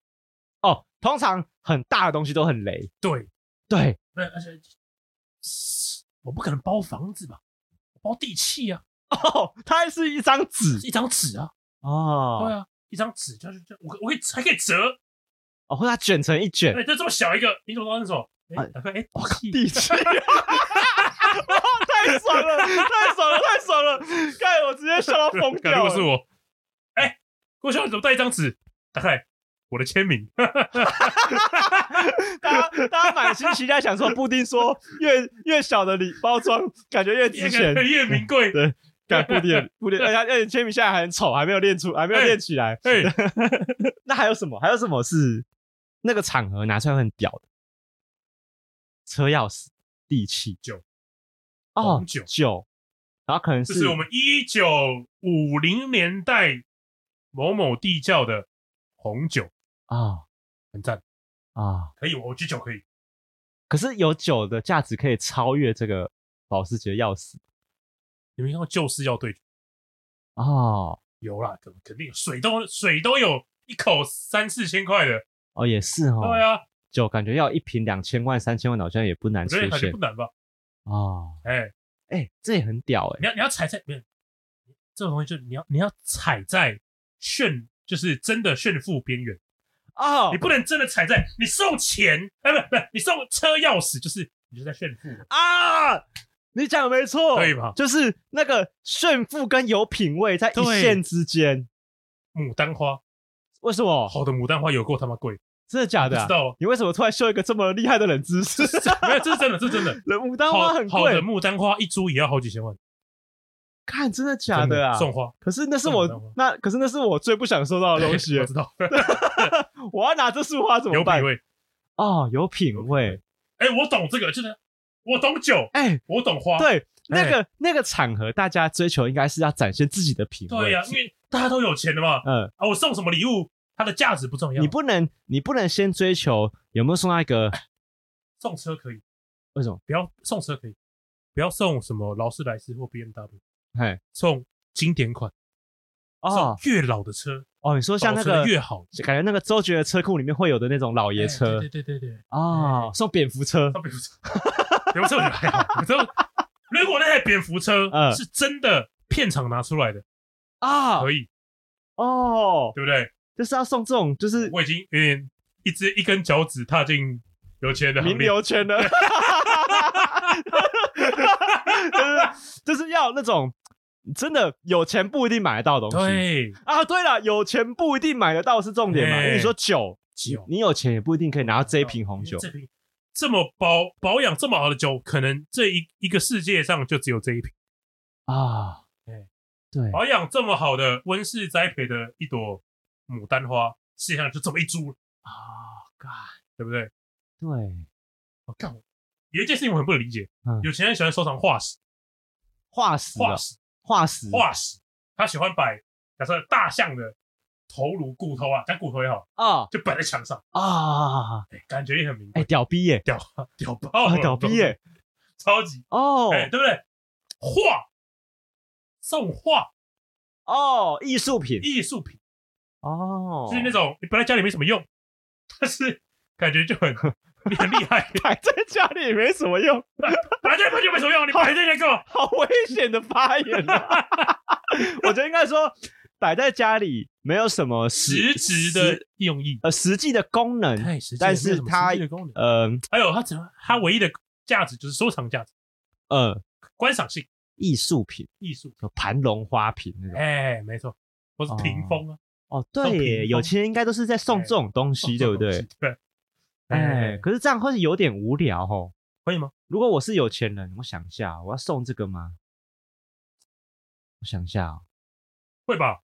哦，通常很大的东西都很雷，对。对，而且我不可能包房子吧，包地契啊。哦，它还是一张纸，一张纸啊！哦，对啊，一张纸就是这样，我我可以还可以折哦，或者它卷成一卷，对，就这么小一个，你怎么弄那种？哎，打开，哎，我靠，地契，太爽了，太爽了，太爽了！看我直接笑到疯掉。如果是我，哎，郭校你怎么带一张纸？打开，我的签名。大家大家满心期待，想说布丁说越越小的礼包装，感觉越值钱，越名贵，对。干不练不练，而且而且签名现在还很丑，还没有练出，还没有练起来。哎，那还有什么？还有什么是那个场合拿出来会很屌的？车钥匙、地契、酒哦，酒酒，然后可能是是我们一九五零年代某某地窖的红酒啊，很赞啊，可以，我觉得酒可以。可是有酒的价值可以超越这个保时捷钥匙。你们看过旧式要对决哦，有啦，肯肯定有水都水都有一口三四千块的哦，也是哦，对啊，就感觉要一瓶两千万三千万，好像也不难出现，不难吧？哦，哎哎、这也很屌哎、欸！你要你要踩在没有这种东西，就是你要你要踩在炫，就是真的炫富边缘哦，你不能真的踩在你送钱，哎不不，你送车钥匙，就是你就在炫富啊。你讲的没错，可以吗？就是那个炫富跟有品味在一线之间。牡丹花，为什么？好的牡丹花有够他妈贵，真的假的、啊？知道？你为什么突然秀一个这么厉害的冷知识？没有，这是真的，这是真的。牡丹花很贵，好的牡丹花一株也要好几千万。看，真的假的啊？送花，可是那是我那，可是那是我最不想收到的东西。我知道，我要拿这束花怎么办？有品味哦，有品味。哎，我懂这个，就是我懂酒，哎，我懂花。对，那个那个场合，大家追求应该是要展现自己的品味。对呀，因为大家都有钱的嘛。嗯啊，我送什么礼物，它的价值不重要。你不能，你不能先追求有没有送到一个送车可以？为什么？不要送车可以？不要送什么劳斯莱斯或 BMW。嘿，送经典款哦，越老的车哦。你说像那个越好，感觉那个周杰的车库里面会有的那种老爷车，对对对对啊，送蝙蝠车，送蝙蝠车，蝙蝠车我觉得还好。如果那台蝙蝠车是真的片场拿出来的啊，可以哦，对不对？就是要送这种，就是我已经有点一只一根脚趾踏进有钱的名流圈了，就是就是要那种。真的有钱不一定买得到的东西。对啊，对了，有钱不一定买得到是重点嘛。因为你说酒，酒，你有钱也不一定可以拿到这一瓶红酒。这瓶这么保保养这么好的酒，可能这一一个世界上就只有这一瓶。啊。对对，保养这么好的温室栽培的一朵牡丹花，世界上就这么一株啊，God，对不对？对，我干，有一件事情我很不能理解，有钱人喜欢收藏化石，化石，化石。化石，化石，他喜欢摆，假设大象的头颅、骨头啊，讲骨头也好啊，就摆在墙上。啊，感觉也很明贵，哎，屌逼耶，屌 屌爆了，屌逼耶，超级。哦，哎，对不对？画，送画，哦，艺术品，艺术品，哦，就是那种你本来家里没什么用，但是感觉就很。你很厉害，摆在家里也没什么用，摆在家里就没什么用，你摆在那个。好危险的发言啊！我觉得应该说，摆在家里没有什么实质的用意，呃，实际的功能，但是它呃，还有它只它唯一的价值就是收藏价值，呃，观赏性，艺术品，艺术，盘龙花瓶那种，哎，没错，或是屏风啊，哦，对，有钱人应该都是在送这种东西，对不对？对。哎，可是这样会是有点无聊哦。可以吗？如果我是有钱人，我想一下，我要送这个吗？我想一下哦，会吧？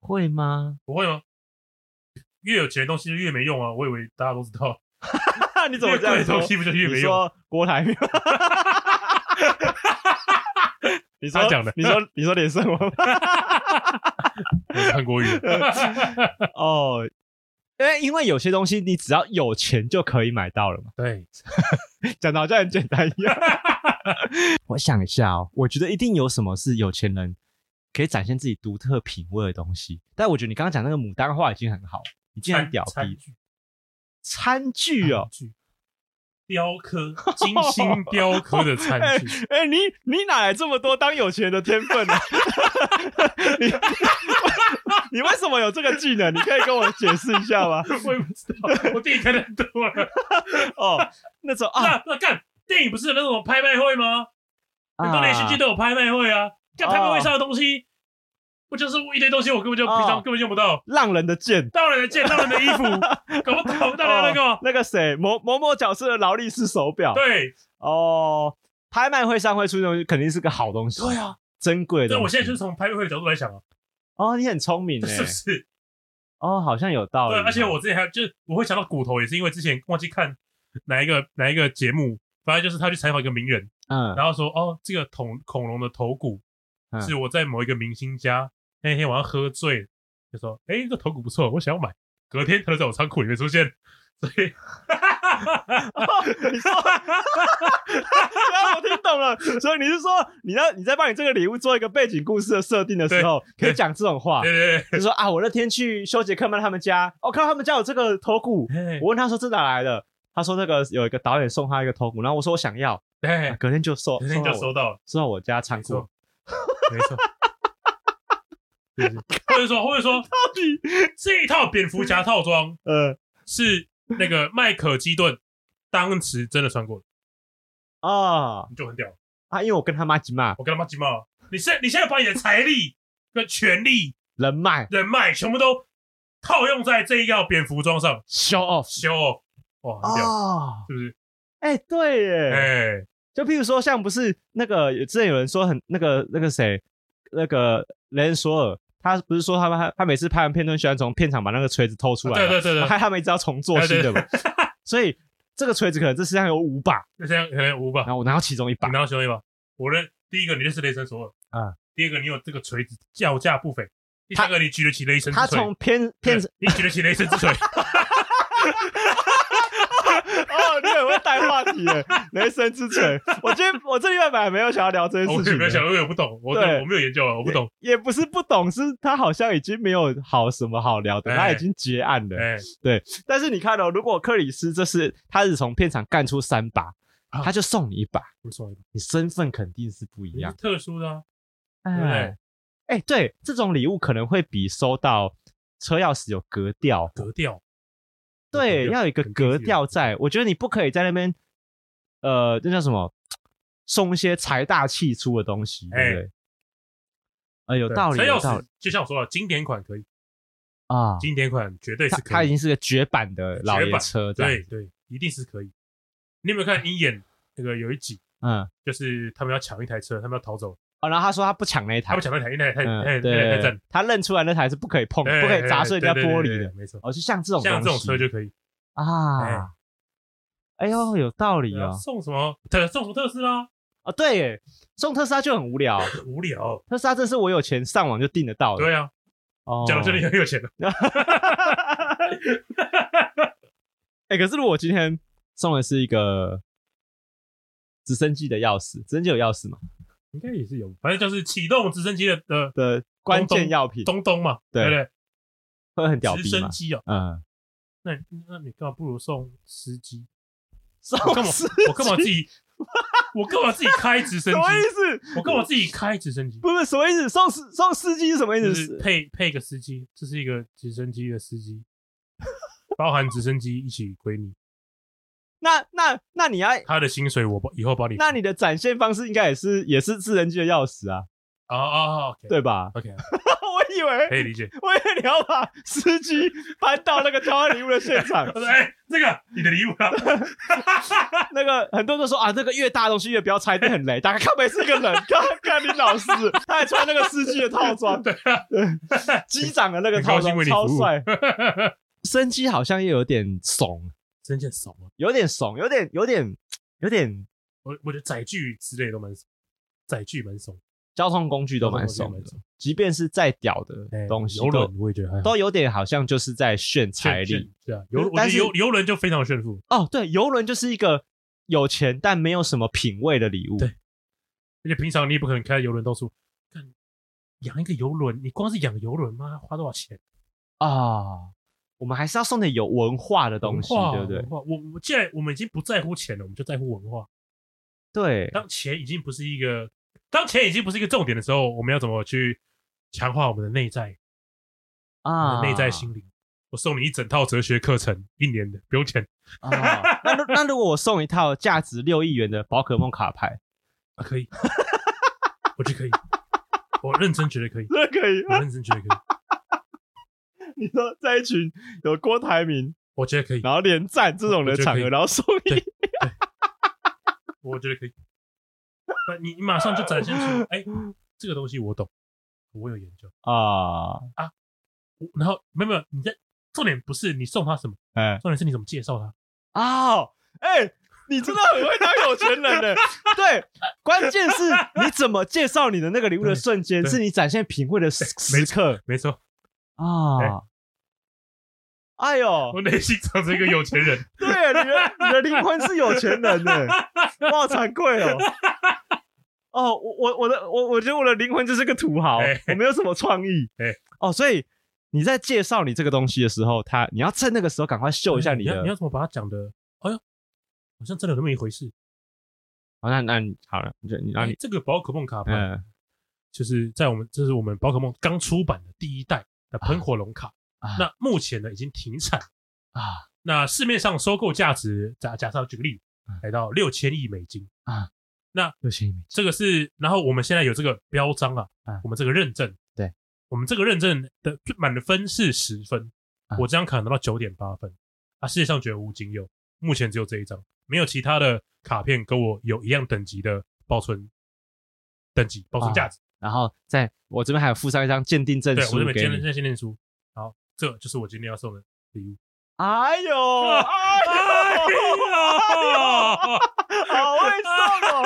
会吗？不会吗？越有钱的东西就越没用啊！我以为大家都知道。你怎么这样说？东西不就越没用？说郭台铭？你说讲的？你说 你说连胜文？韩国语。哦。因为因为有些东西你只要有钱就可以买到了嘛。对，讲的好像很简单一样。我想一下哦，我觉得一定有什么是有钱人可以展现自己独特品味的东西。但我觉得你刚刚讲那个牡丹花已经很好，你竟然屌逼餐具哦。雕刻，精心雕刻的餐具。哎、欸欸，你你哪来这么多当有钱人的天分呢、啊？你 你为什么有这个技能？你可以跟我解释一下吗？我也不知道，我电影看的多了。哦，那种啊，那那干电影不是有那种拍卖会吗？很多连续剧都有拍卖会啊。干拍卖会上的东西。不就是一堆东西，我根本就平常根本用不到。浪人的剑，浪人的剑，浪人的衣服，搞不懂。大家那个那个谁，某某某角色的劳力士手表。对哦，拍卖会上会出东西，肯定是个好东西。对啊，珍贵的。对，我现在就是从拍卖会的角度来想啊。哦，你很聪明，是不是？哦，好像有道理。对，而且我之前还就是我会想到骨头，也是因为之前忘记看哪一个哪一个节目，反正就是他去采访一个名人，嗯，然后说哦，这个恐恐龙的头骨是我在某一个明星家。那天晚上喝醉，就说：“哎、欸，这头骨不错，我想要买。”隔天他就在我仓库里面出现，所以，哦、你说，我听懂了。所以你是说，你要你在帮你这个礼物做一个背景故事的设定的时候，可以讲这种话？对对对，就说啊，我那天去修杰克曼他们家，我、哦、看到他们家有这个头骨，我问他说这哪来的？他说那个有一个导演送他一个头骨，然后我说我想要，对、啊，隔天就收，隔天就收到了，收到我家仓库，没错。或者说，或者说，到底这一套蝙蝠侠套装，呃，是那个迈克基顿当时真的穿过的啊，就很屌啊，因为我跟他妈吉嘛，我跟他妈吉嘛。你现你现在把你的财力跟权力、人脉、人脉全部都套用在这一套蝙蝠装上，show off，show off，哇，很屌，哦、是不是？哎、欸，对耶，哎、欸，就譬如说，像不是那个之前有人说很那个那个谁，那个雷恩索尔，他不是说他们他他每次拍完片都喜欢从片场把那个锤子偷出来，对对对对，害 他们一直要重做新的嘛，所以这个锤子可能这世界上有五把，这世界上可能有五把，然后我拿到其中一把，你拿到其中一把，我认第一个你认识雷神索尔啊，第二个你有这个锤子叫价不菲，第三个你举得起雷神之锤，他从片片你举得起雷神之锤。哦，你很会带话题耶，雷神之锤。我今天我这礼拜本来没有想要聊这件事情，我没有想，因为我不懂，我对我没有研究啊，我不懂也。也不是不懂，是他好像已经没有好什么好聊的，欸、他已经结案了。欸、对。但是你看哦，如果克里斯这是他是从片场干出三把，啊、他就送你一把，送一把，你身份肯定是不一样，特殊的、啊。哎哎、对，这种礼物可能会比收到车钥匙有格调，格调。对，要有一个格调在。我觉得你不可以在那边，呃，那叫什么，送一些财大气粗的东西，对不对？呃，有道理，有道理。就像我说的，经典款可以啊，经典款绝对是可以。它已经是个绝版的老爷车，对对，一定是可以。你有没有看《鹰眼》那个有一集？嗯，就是他们要抢一台车，他们要逃走。哦，然后他说他不抢那一台，他不抢那台，因为那台太太太太他认出来那台是不可以碰，不可以砸碎人家玻璃的，没错。哦，就像这种像这种车就可以啊。哎呦，有道理啊！送什么特送什么特斯拉？哦，对，送特斯拉就很无聊，无聊。特斯拉这是我有钱上网就订得到的。对啊，哦，讲到这里很有钱了。哎，可是如果我今天送的是一个直升机的钥匙，直升机有钥匙吗？应该也是有，反正就是启动直升机的的的关键药品，东东嘛，对不对？会很屌，直升机哦，嗯，那那你干嘛不如送司机？送我干嘛？我干嘛自己？我干嘛自己开直升机？什么意思？我干嘛自己开直升机？不是什么意思？送司送司机是什么意思？配配个司机，这是一个直升机的司机，包含直升机一起归你。那那那你要他的薪水，我以后帮你。那你的展现方式应该也是也是智能机的钥匙啊，哦哦，对吧？OK，我以为可以理解，我以为你要把司机搬到那个交换礼物的现场。我说，哎，这个你的礼物啊，那个很多人都说啊，这个越大东西越不要拆，这很雷。打开看没是一个人，看看你老师，他还穿那个司机的套装，对啊，机长的那个套装超帅。直升机好像又有点怂。真件怂啊，有点怂，有点有点有点，我我觉得载具之类都蛮怂，载具蛮怂，交通工具都蛮怂的，即便是再屌的东西，游轮我也觉得都有点好像就是在炫财力，对啊，游但是游游轮就非常炫富哦，对，游轮就是一个有钱但没有什么品味的礼物，对，而且平常你也不可能开游轮到处，看养一个游轮，你光是养游轮吗？花多少钱啊？我们还是要送点有文化的东西，对不对？我我既然我们已经不在乎钱了，我们就在乎文化。对，当钱已经不是一个，当钱已经不是一个重点的时候，我们要怎么去强化我们的内在啊？内在心灵。我送你一整套哲学课程，一年的不用钱。那那如果我送一套价值六亿元的宝可梦卡牌，啊，可以？我觉得可以，我认真觉得可以，那可以，我认真觉得可以。你说在一群有郭台铭，我觉得可以，然后连战这种的场合，然后送你，我觉得可以。你你马上就展现出，哎，这个东西我懂，我有研究啊啊。然后没有没有，你在重点不是你送他什么，哎，重点是你怎么介绍他啊？哎，你真的很会当有钱人呢。对，关键是你怎么介绍你的那个礼物的瞬间，是你展现品味的时刻，没错啊。哎呦，我内心藏着一个有钱人。对，你的你的灵魂是有钱人呢，哇，惭愧哦。哦，我我我的我我觉得我的灵魂就是个土豪，我没有什么创意。哦，所以你在介绍你这个东西的时候，他你要趁那个时候赶快秀一下你的，你要怎么把它讲的？哎呦，好像真的有那么一回事。好，那那你好了，你你这个宝可梦卡牌，就是在我们这是我们宝可梦刚出版的第一代的喷火龙卡。啊、那目前呢，已经停产啊。那市面上收购价值，假假设举个例，来到六千亿美金啊。那六千亿美金，这个是，然后我们现在有这个标章啊，嗯我们这个认证，对，我们这个认证的满分是十分，嗯我这张卡拿到九点八分啊，世界上绝无仅有，目前只有这一张，没有其他的卡片跟我有一样等级的保存等级保存价值。然后在我这边还有附上一张鉴定证对，我这边书给你。今天先念书，好，这就是我今天要送的礼物。哎呦，哎呦，好会送哦！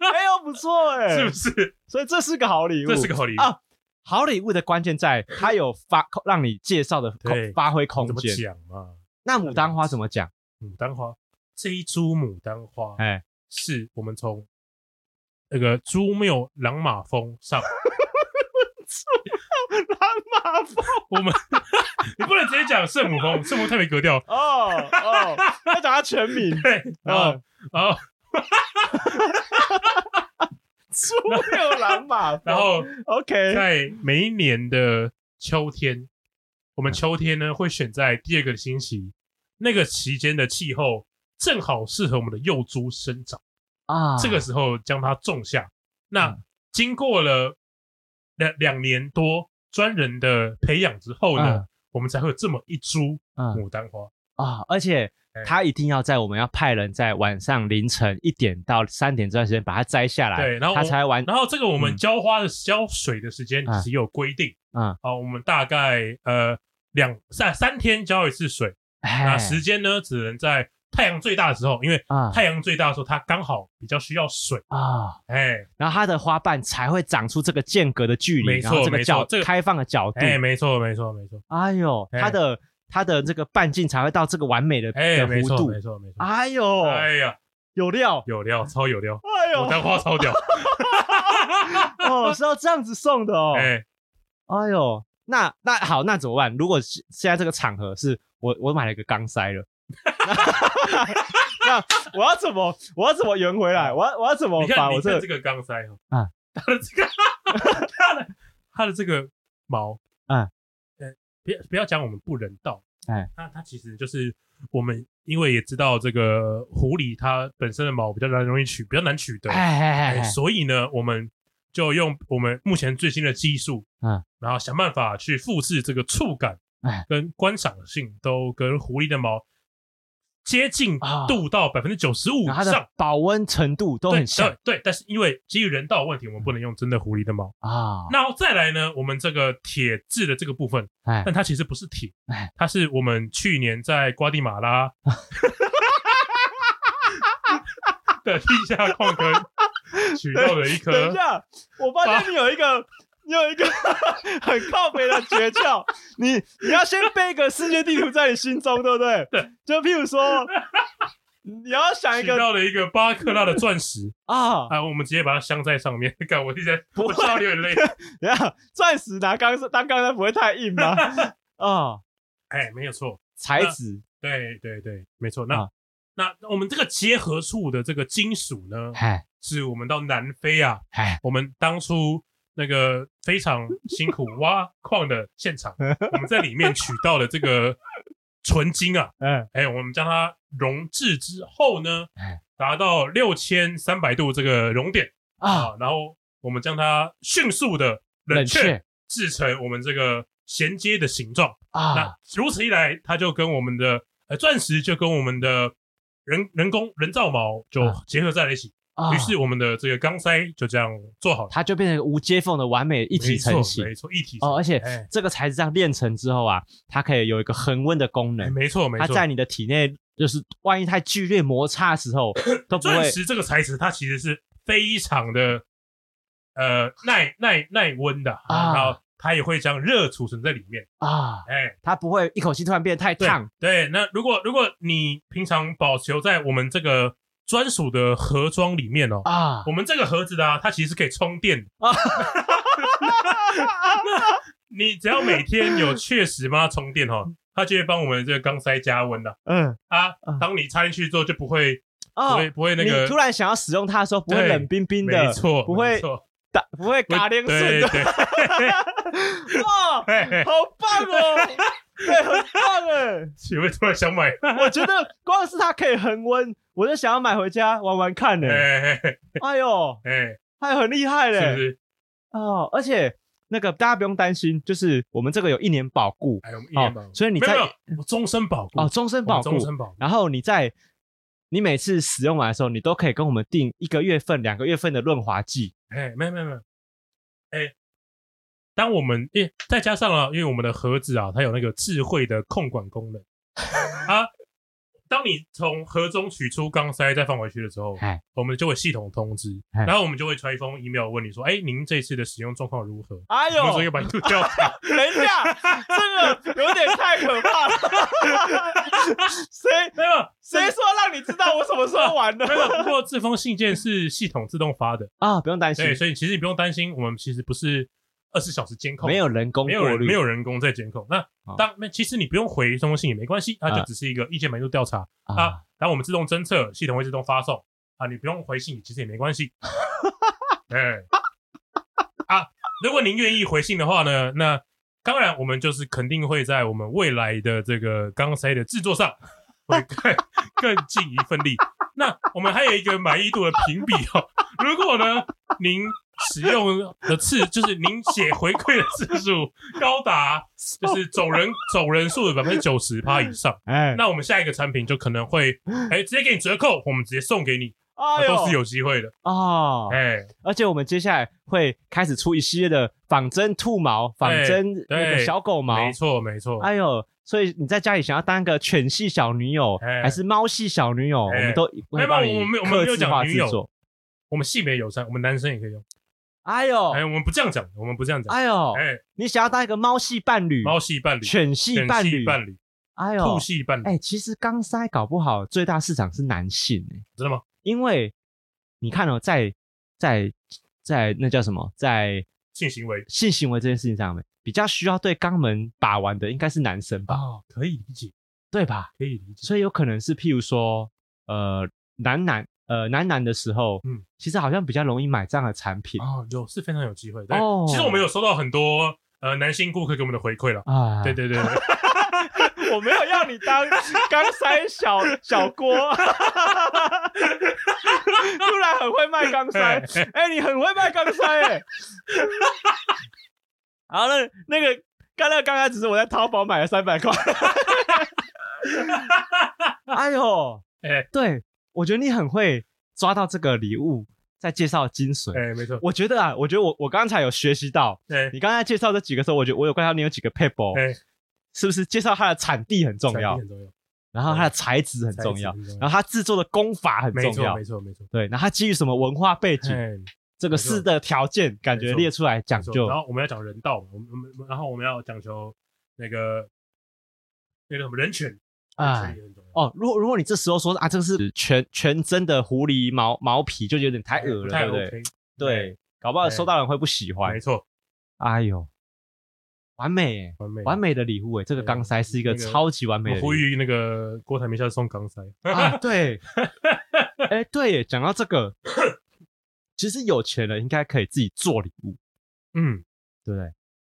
哎呦，不错哎，是不是？所以这是个好礼物，这是个好礼物啊！好礼物的关键在它有发让你介绍的空对发挥空怎么间。讲嘛？那牡丹花怎么讲？牡丹花这一株牡丹花，哎，是我们从那个朱庙朗玛峰上，蓝马峰我们你不能直接讲圣母峰，圣母太没格调。哦哦，要讲它全名。对，然后然后朱六蓝马蜂，然后 OK，在每一年的秋天，我们秋天呢会选在第二个星期，那个期间的气候正好适合我们的幼猪生长。啊，这个时候将它种下。那嗯经过了两两年多专人的培养之后呢，嗯我们才会有这么一株嗯牡丹花。啊，而且哎它一定要在我们要派人在晚上凌晨一点到三点这段时间把它摘下来，对，然后它才完。然后这个我们嗯浇花的浇水的时间其实有规定。嗯，啊，我们大概呃两三三天浇一次水，那哎时间呢只能在太阳最大的时候，因为啊太阳最大的时候它刚好比较需要水。啊，哎然后它的花瓣才会长出这个间隔的距离，没错然后这个没错这个角开放的角度。哎，没错没错没错，哎呦，哎它的它的这个半径才会到这个完美的哎，的没错没。错没错。哎呦，哎呀，有料！有料，超有料，哎呦，牡丹花超屌。哦，是要这样子送的哦。哎，哎呦，那那好，那怎么办？如果是现在这个场合是我我买了一个钢塞了，那我要怎么我要怎么圆回来？我要我要怎么你看，这你看这个钢塞哦，啊，它的这个，它的它的这个毛，啊，呃，不要不要讲我们不人道，哎，那它其实就是我们，因为也知道这个狐狸它本身的毛比较难容易取，比较难取得，哎哎哎哎，哎，所以呢，我们就用我们目前最新的技术，嗯，然后想办法去复制这个触感，哎，跟观赏性都跟狐狸的毛接近啊度到百分之九十五它上的。保温程度都很像对，对但是因为基于人道问题，我们不能用真的狐狸的毛。啊。然后再来呢，我们这个铁质的这个部分，哎但它其实不是铁哎，它是我们去年在瓜地马拉 的地下矿坑取到的一颗。等一下，我发现你有一个，你有一个 很靠北的诀窍，你你要先背个世界地图在你心中，对不对？对。就譬如说，你要想一个取到了一个八克拉的钻石啊，啊，我们直接把它镶在上面。干，我现在不我笑有点累。等一下钻石拿钢当钢丝不会太硬吗？啊，哎，没有错，材质，对对对，没错。那、啊那我们这个结合处的这个金属呢，哎是我们到南非啊，哎我们当初那个非常辛苦挖矿的现场，我们在里面取到了这个纯金啊，嗯哎，我们将它溶制之后呢哎，达到六千三百度这个熔点啊，啊，然后我们将它迅速的冷冷却却，制成我们这个衔接的形状啊。那啊如此一来，它就跟我们的呃钻石就跟我们的人人工人造毛就啊结合在了一起。啊于是我们的这个钢塞就这样做好了，它就变成无接缝的完美一体成型没错，一体成哦，而且哎这个材质这样炼成之后啊，它可以有一个恒温的功哎能。没错没错。它在你的体内，就是万一太剧烈摩擦的时候，都不会钻石这个材质，它其实是非常的呃耐耐耐温的啊它也会将热储存在里面。啊，哎，它不会一口气突然变得太烫对，那如果如果你平常保留在我们这个专属的盒装里面哦，啊我们这个盒子的啊，它其实是可以充电的。啊！你只要每天有确实帮它充电哈，它就会帮我们这个钢塞加温的嗯啊嗯。当你插进去之后，就不会不哦会，不会那个你突然想要使用它的时候，不会冷冰冰的，没错，不会打不会嘎连顺的，哇，好棒哦！对，很棒哎！有没有突然想买？我觉得光是它可以恒温，我就想要买回家玩玩看呢。哎呦，哎，还很厉害嘞，是不是？哦，而且那个大家不用担心，就是我们这个有一年保固，哎，一年保固，所以你在终身保固哦，终身保固，终身保固。然后你在你每次使用完的时候，你都可以跟我们订一个月份、两个月份的润滑剂。哎，没有没有没有，哎。当我们，诶，再加上了，因为我们的盒子啊，它有那个智慧的控管功能 啊。当你从盒中取出钢塞再放回去的时候，我们就会系统通知，然后我们就会传一封 email 问你说，哎，您这次的使用状况如何？哎呦，我说要把你吐掉。等一下，这个有点太可怕了。谁没有？谁说让你知道我什么时候玩的？没有。不过这封信件是系统自动发的啊，不用担心。对，所以其实你不用担心，我们其实不是。二十四小时监控，没有人工，没有人，没有人工在监控。那当那其实你不用回这封信也没关系，它就只是一个意见满意度调查啊。然后我们自动侦测，系统会自动发送啊。你不用回信，其实也没关系。哎，啊，如果您愿意回信的话呢，那当然我们就是肯定会在我们未来的这个刚才的制作上会更更尽一份力。那我们还有一个满意度的评比哦。如果呢，您使用的次就是您写回馈的次数高达就是总人总人数的百分之九十趴以上，哎，那我们下一个产品就可能会 哎直接给你折扣，我们直接送给你，啊，都是有机会的。哦，哎，而且我们接下来会开始出一系列的仿真兔毛、仿真那个小狗毛，没错没错，哎呦，所以你在家里想要当个犬系小女友还是猫系小女友，我们都会帮你客制化制作，我们性别友善，我们男生也可以用。哎呦，哎，我们不这样讲，我们不这样讲。哎呦，哎，你想要当一个猫系伴侣、猫系伴侣、犬系伴侣、伴侣，哎呦，兔系伴侣。哎，其实刚塞搞不好最大市场是男性，哎，真的吗？因为你看哦，在在在那叫什么，在性行为性行为这件事情上面，比较需要对肛门把玩的应该是男生吧？哦，可以理解，对吧？可以理解，所以有可能是譬如说，呃，男男。呃，男男的时候，嗯，其实好像比较容易买这样的产品哦，有是非常有机会。对，哦、其实我们有收到很多呃男性顾客给我们的回馈了啊，对对对，对，我没有要你当 刚塞小小郭，突然很会卖钢塞，哎、欸，你很会卖钢塞，哎，好，那那个刚刚刚刚只是我在淘宝买了三百块，哎呦，哎、欸，对。我觉得你很会抓到这个礼物，在介绍精髓。哎，没错。我觉得啊，我觉得我我刚才有学习到。对，你刚才介绍这几个时候，我觉得我有观察你有几个撇步。哎，是不是介绍它的产地很重要？很重要。然后它的材质很重要。然后它制作的工法很重要。没错，没错，对，然后它基于什么文化背景？这个四的条件感觉列出来讲究。然后我们要讲人道，我们我们然后我们要讲求那个那个什么人权。啊哦，如果如果你这时候说啊，这个是全全真的狐狸毛毛皮，就有点太恶了，对不对？对，搞不好收到人会不喜欢。没错，哎呦，完美，完美，完美的礼物哎，这个钢塞是一个超级完美的。呼吁那个郭台铭下次送钢塞啊，对，哎对，讲到这个，其实有钱人应该可以自己做礼物，嗯，对不对？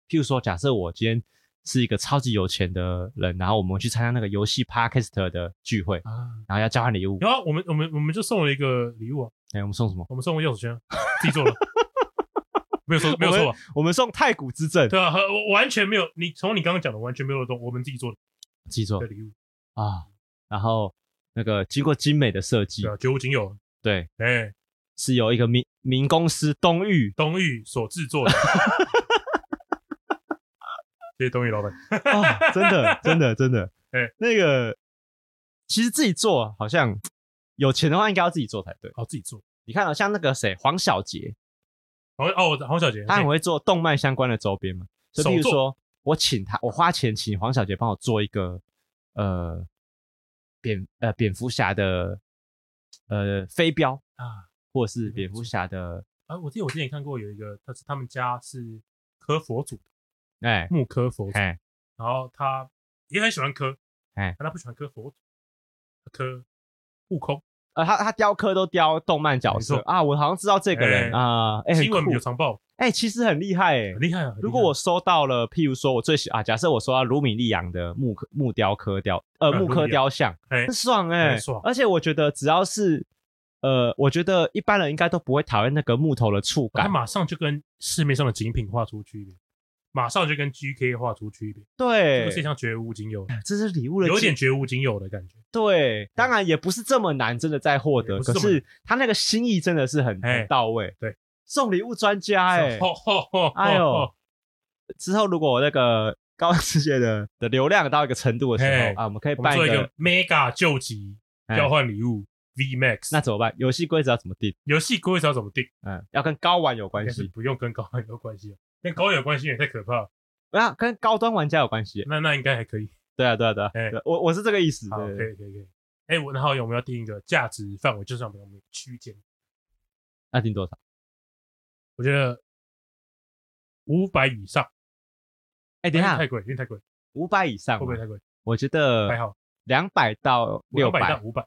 譬如说，假设我今天。是一个超级有钱的人，然后我们去参加那个游戏 Podcast 的聚会，啊、然后要交换礼物。然后我们我们我们就送了一个礼物啊！哎、欸，我们送什么？我们送个钥匙圈，自己做的，没有错，没有错。我们送太古之证，对啊，完全没有。你从你刚刚讲的完全没有动，我们自己做的，自己做的礼物啊。然后那个经过精美的设计，对啊，绝无仅有。对，哎、欸，是由一个民民公司东玉东玉所制作的。谢谢东宇老板、哦，真的，真的，真的，哎、欸，那个其实自己做好像有钱的话，应该要自己做才对。哦，自己做，你看啊，像那个谁，黄小杰，黄哦，黄小杰，他很会做动漫相关的周边嘛。就比如说，我请他，我花钱请黄小杰帮我做一个呃蝙呃蝙蝠侠的呃飞镖啊，或者是蝙蝠侠的啊，我记得我之前看过有一个，他是他们家是科佛祖。哎，木科佛祖，然后他也很喜欢科，哎，但他不喜欢科佛祖，他刻悟空，呃，他他雕刻都雕动漫角色啊，我好像知道这个人啊，哎，新闻有常报，哎，其实很厉害，哎，很厉害啊。如果我收到了，譬如说我最喜啊，假设我收到卢米利昂的木刻木雕刻雕，呃，木刻雕像，很爽哎，爽。而且我觉得只要是，呃，我觉得一般人应该都不会讨厌那个木头的触感，它马上就跟市面上的精品画出区别。马上就跟 GK 画出区别，对，这个像绝无仅有，这是礼物的，有点绝无仅有的感觉。对，当然也不是这么难，真的在获得，可是他那个心意真的是很很到位。对，送礼物专家，哎，哎呦，之后如果那个 高玩世界的的流量到一个程度的时候啊，我们可以办一个 Mega 救急交换礼物 V Max，那怎么办？游戏规则要怎么定？游戏规则要怎么定？嗯，要跟高玩有关系，不用跟高玩有关系。跟高有关系也太可怕了，不要跟高端玩家有关系，那那应该还可以。对啊，对啊，对啊，哎，我我是这个意思。好，可以，可以，可以。哎，我然后有没有定一个价值范围？就是我们有没有区间？那定多少？我觉得五百以上。哎，等一下，太贵，因为太贵。五百以上会不会太贵？我觉得还好，两百到六百到五百，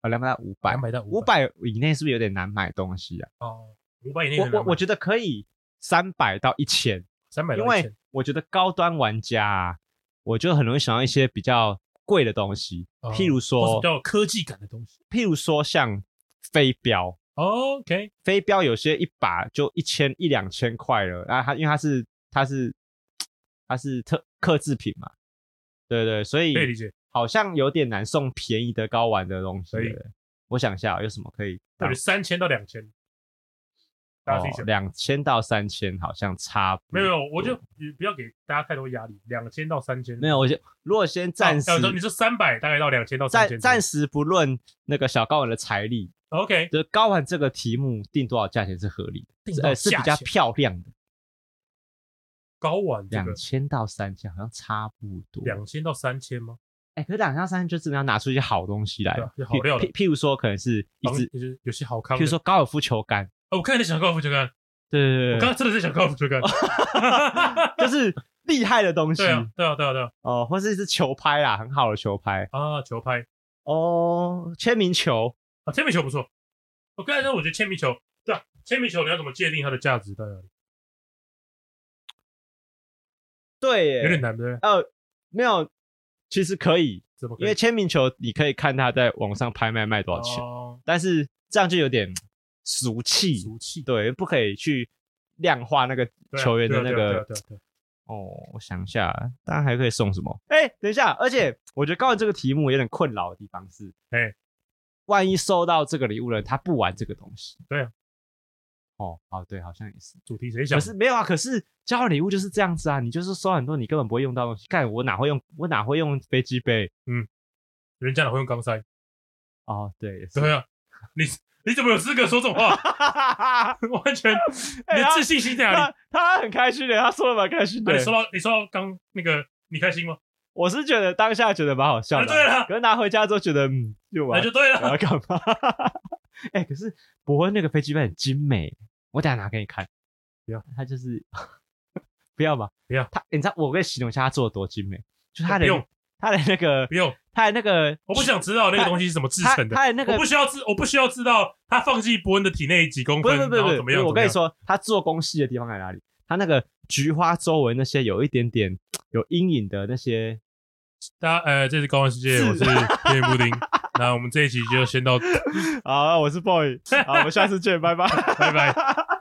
啊，两百到五百，两百到五百以内是不是有点难买东西啊？哦，五百以内，我我我觉得可以。三百到一千，三百，因为我觉得高端玩家啊，我就很容易想到一些比较贵的东西，譬如说比较科技感的东西，譬如说像飞镖，OK，飞镖有些一把就一千一两千块了，然后它因为它是它是它是特刻制品嘛，对对，所以可以理解，好像有点难送便宜的高玩的东西。所以。我想一下有什么可以，或者三千到两千。哦，两千到三千好像差不。没有没有，我就不要给大家太多压力。两千到三千，没有，我就如果先暂时，你说三百大概到两千到三千，暂暂时不论那个小高玩的财力，OK，就高玩这个题目定多少价钱是合理的，定呃是比较漂亮的。高玩两千到三千好像差不多，两千到三千吗？哎，可是两千到三千就真的要拿出一些好东西来，好料，譬譬如说可能是一支，就是有些好看，譬如说高尔夫球杆。我看你在想高尔夫球杆，对对对，我刚刚真的在想高尔夫球杆，就是厉害的东西，对啊对啊对啊对啊，哦，或是一支球拍啦，很好的球拍。啊，球拍，哦，签名球啊，签名球不错，我刚才说我觉得签名球，对啊，签名球你要怎么界定它的价值在哪里？对，有点难对，呃，没有，其实可以，因为签名球你可以看它在网上拍卖卖多少钱，但是这样就有点。俗气，俗气，对，不可以去量化那个球员的那个。哦，我想一下，当然还可以送什么？哎，等一下，而且我觉得刚才这个题目有点困扰的地方是，哎，万一收到这个礼物了，他不玩这个东西。对啊。哦，哦，对，好像也是。主题谁想？可是没有啊，可是交换礼物就是这样子啊，你就是收很多你根本不会用到东西。看我哪会用，我哪会用飞机杯？嗯，人家哪会用钢塞？哦，对，对啊，你。你怎么有资格说这种话？完全，你的自信心在哪里？他很开心的，他说的蛮开心的。你说到你说到刚那个，你开心吗？我是觉得当下觉得蛮好笑的。对了，可是拿回家之后觉得，嗯，就完就对了。我要干嘛？哎，可是伯恩那个飞机杯很精美，我等下拿给你看。不要，他就是 不要吧？不要。他，你知道我跟你形容一下他做的多精美，就他的他的那个不用。他的那个，我不想知道那个东西是怎么制成的。他的那个，我不需要知，我不需要知道他放进伯恩的体内几公分，然后怎么样？怎么样？我跟你说，他做工细的地方在哪里？他那个菊花周围那些有一点点有阴影的那些。大家，呃，这是高玩世界，我是天 布丁。那我们这一集就先到。好，我是 boy。好，我们下次见，拜拜，拜拜。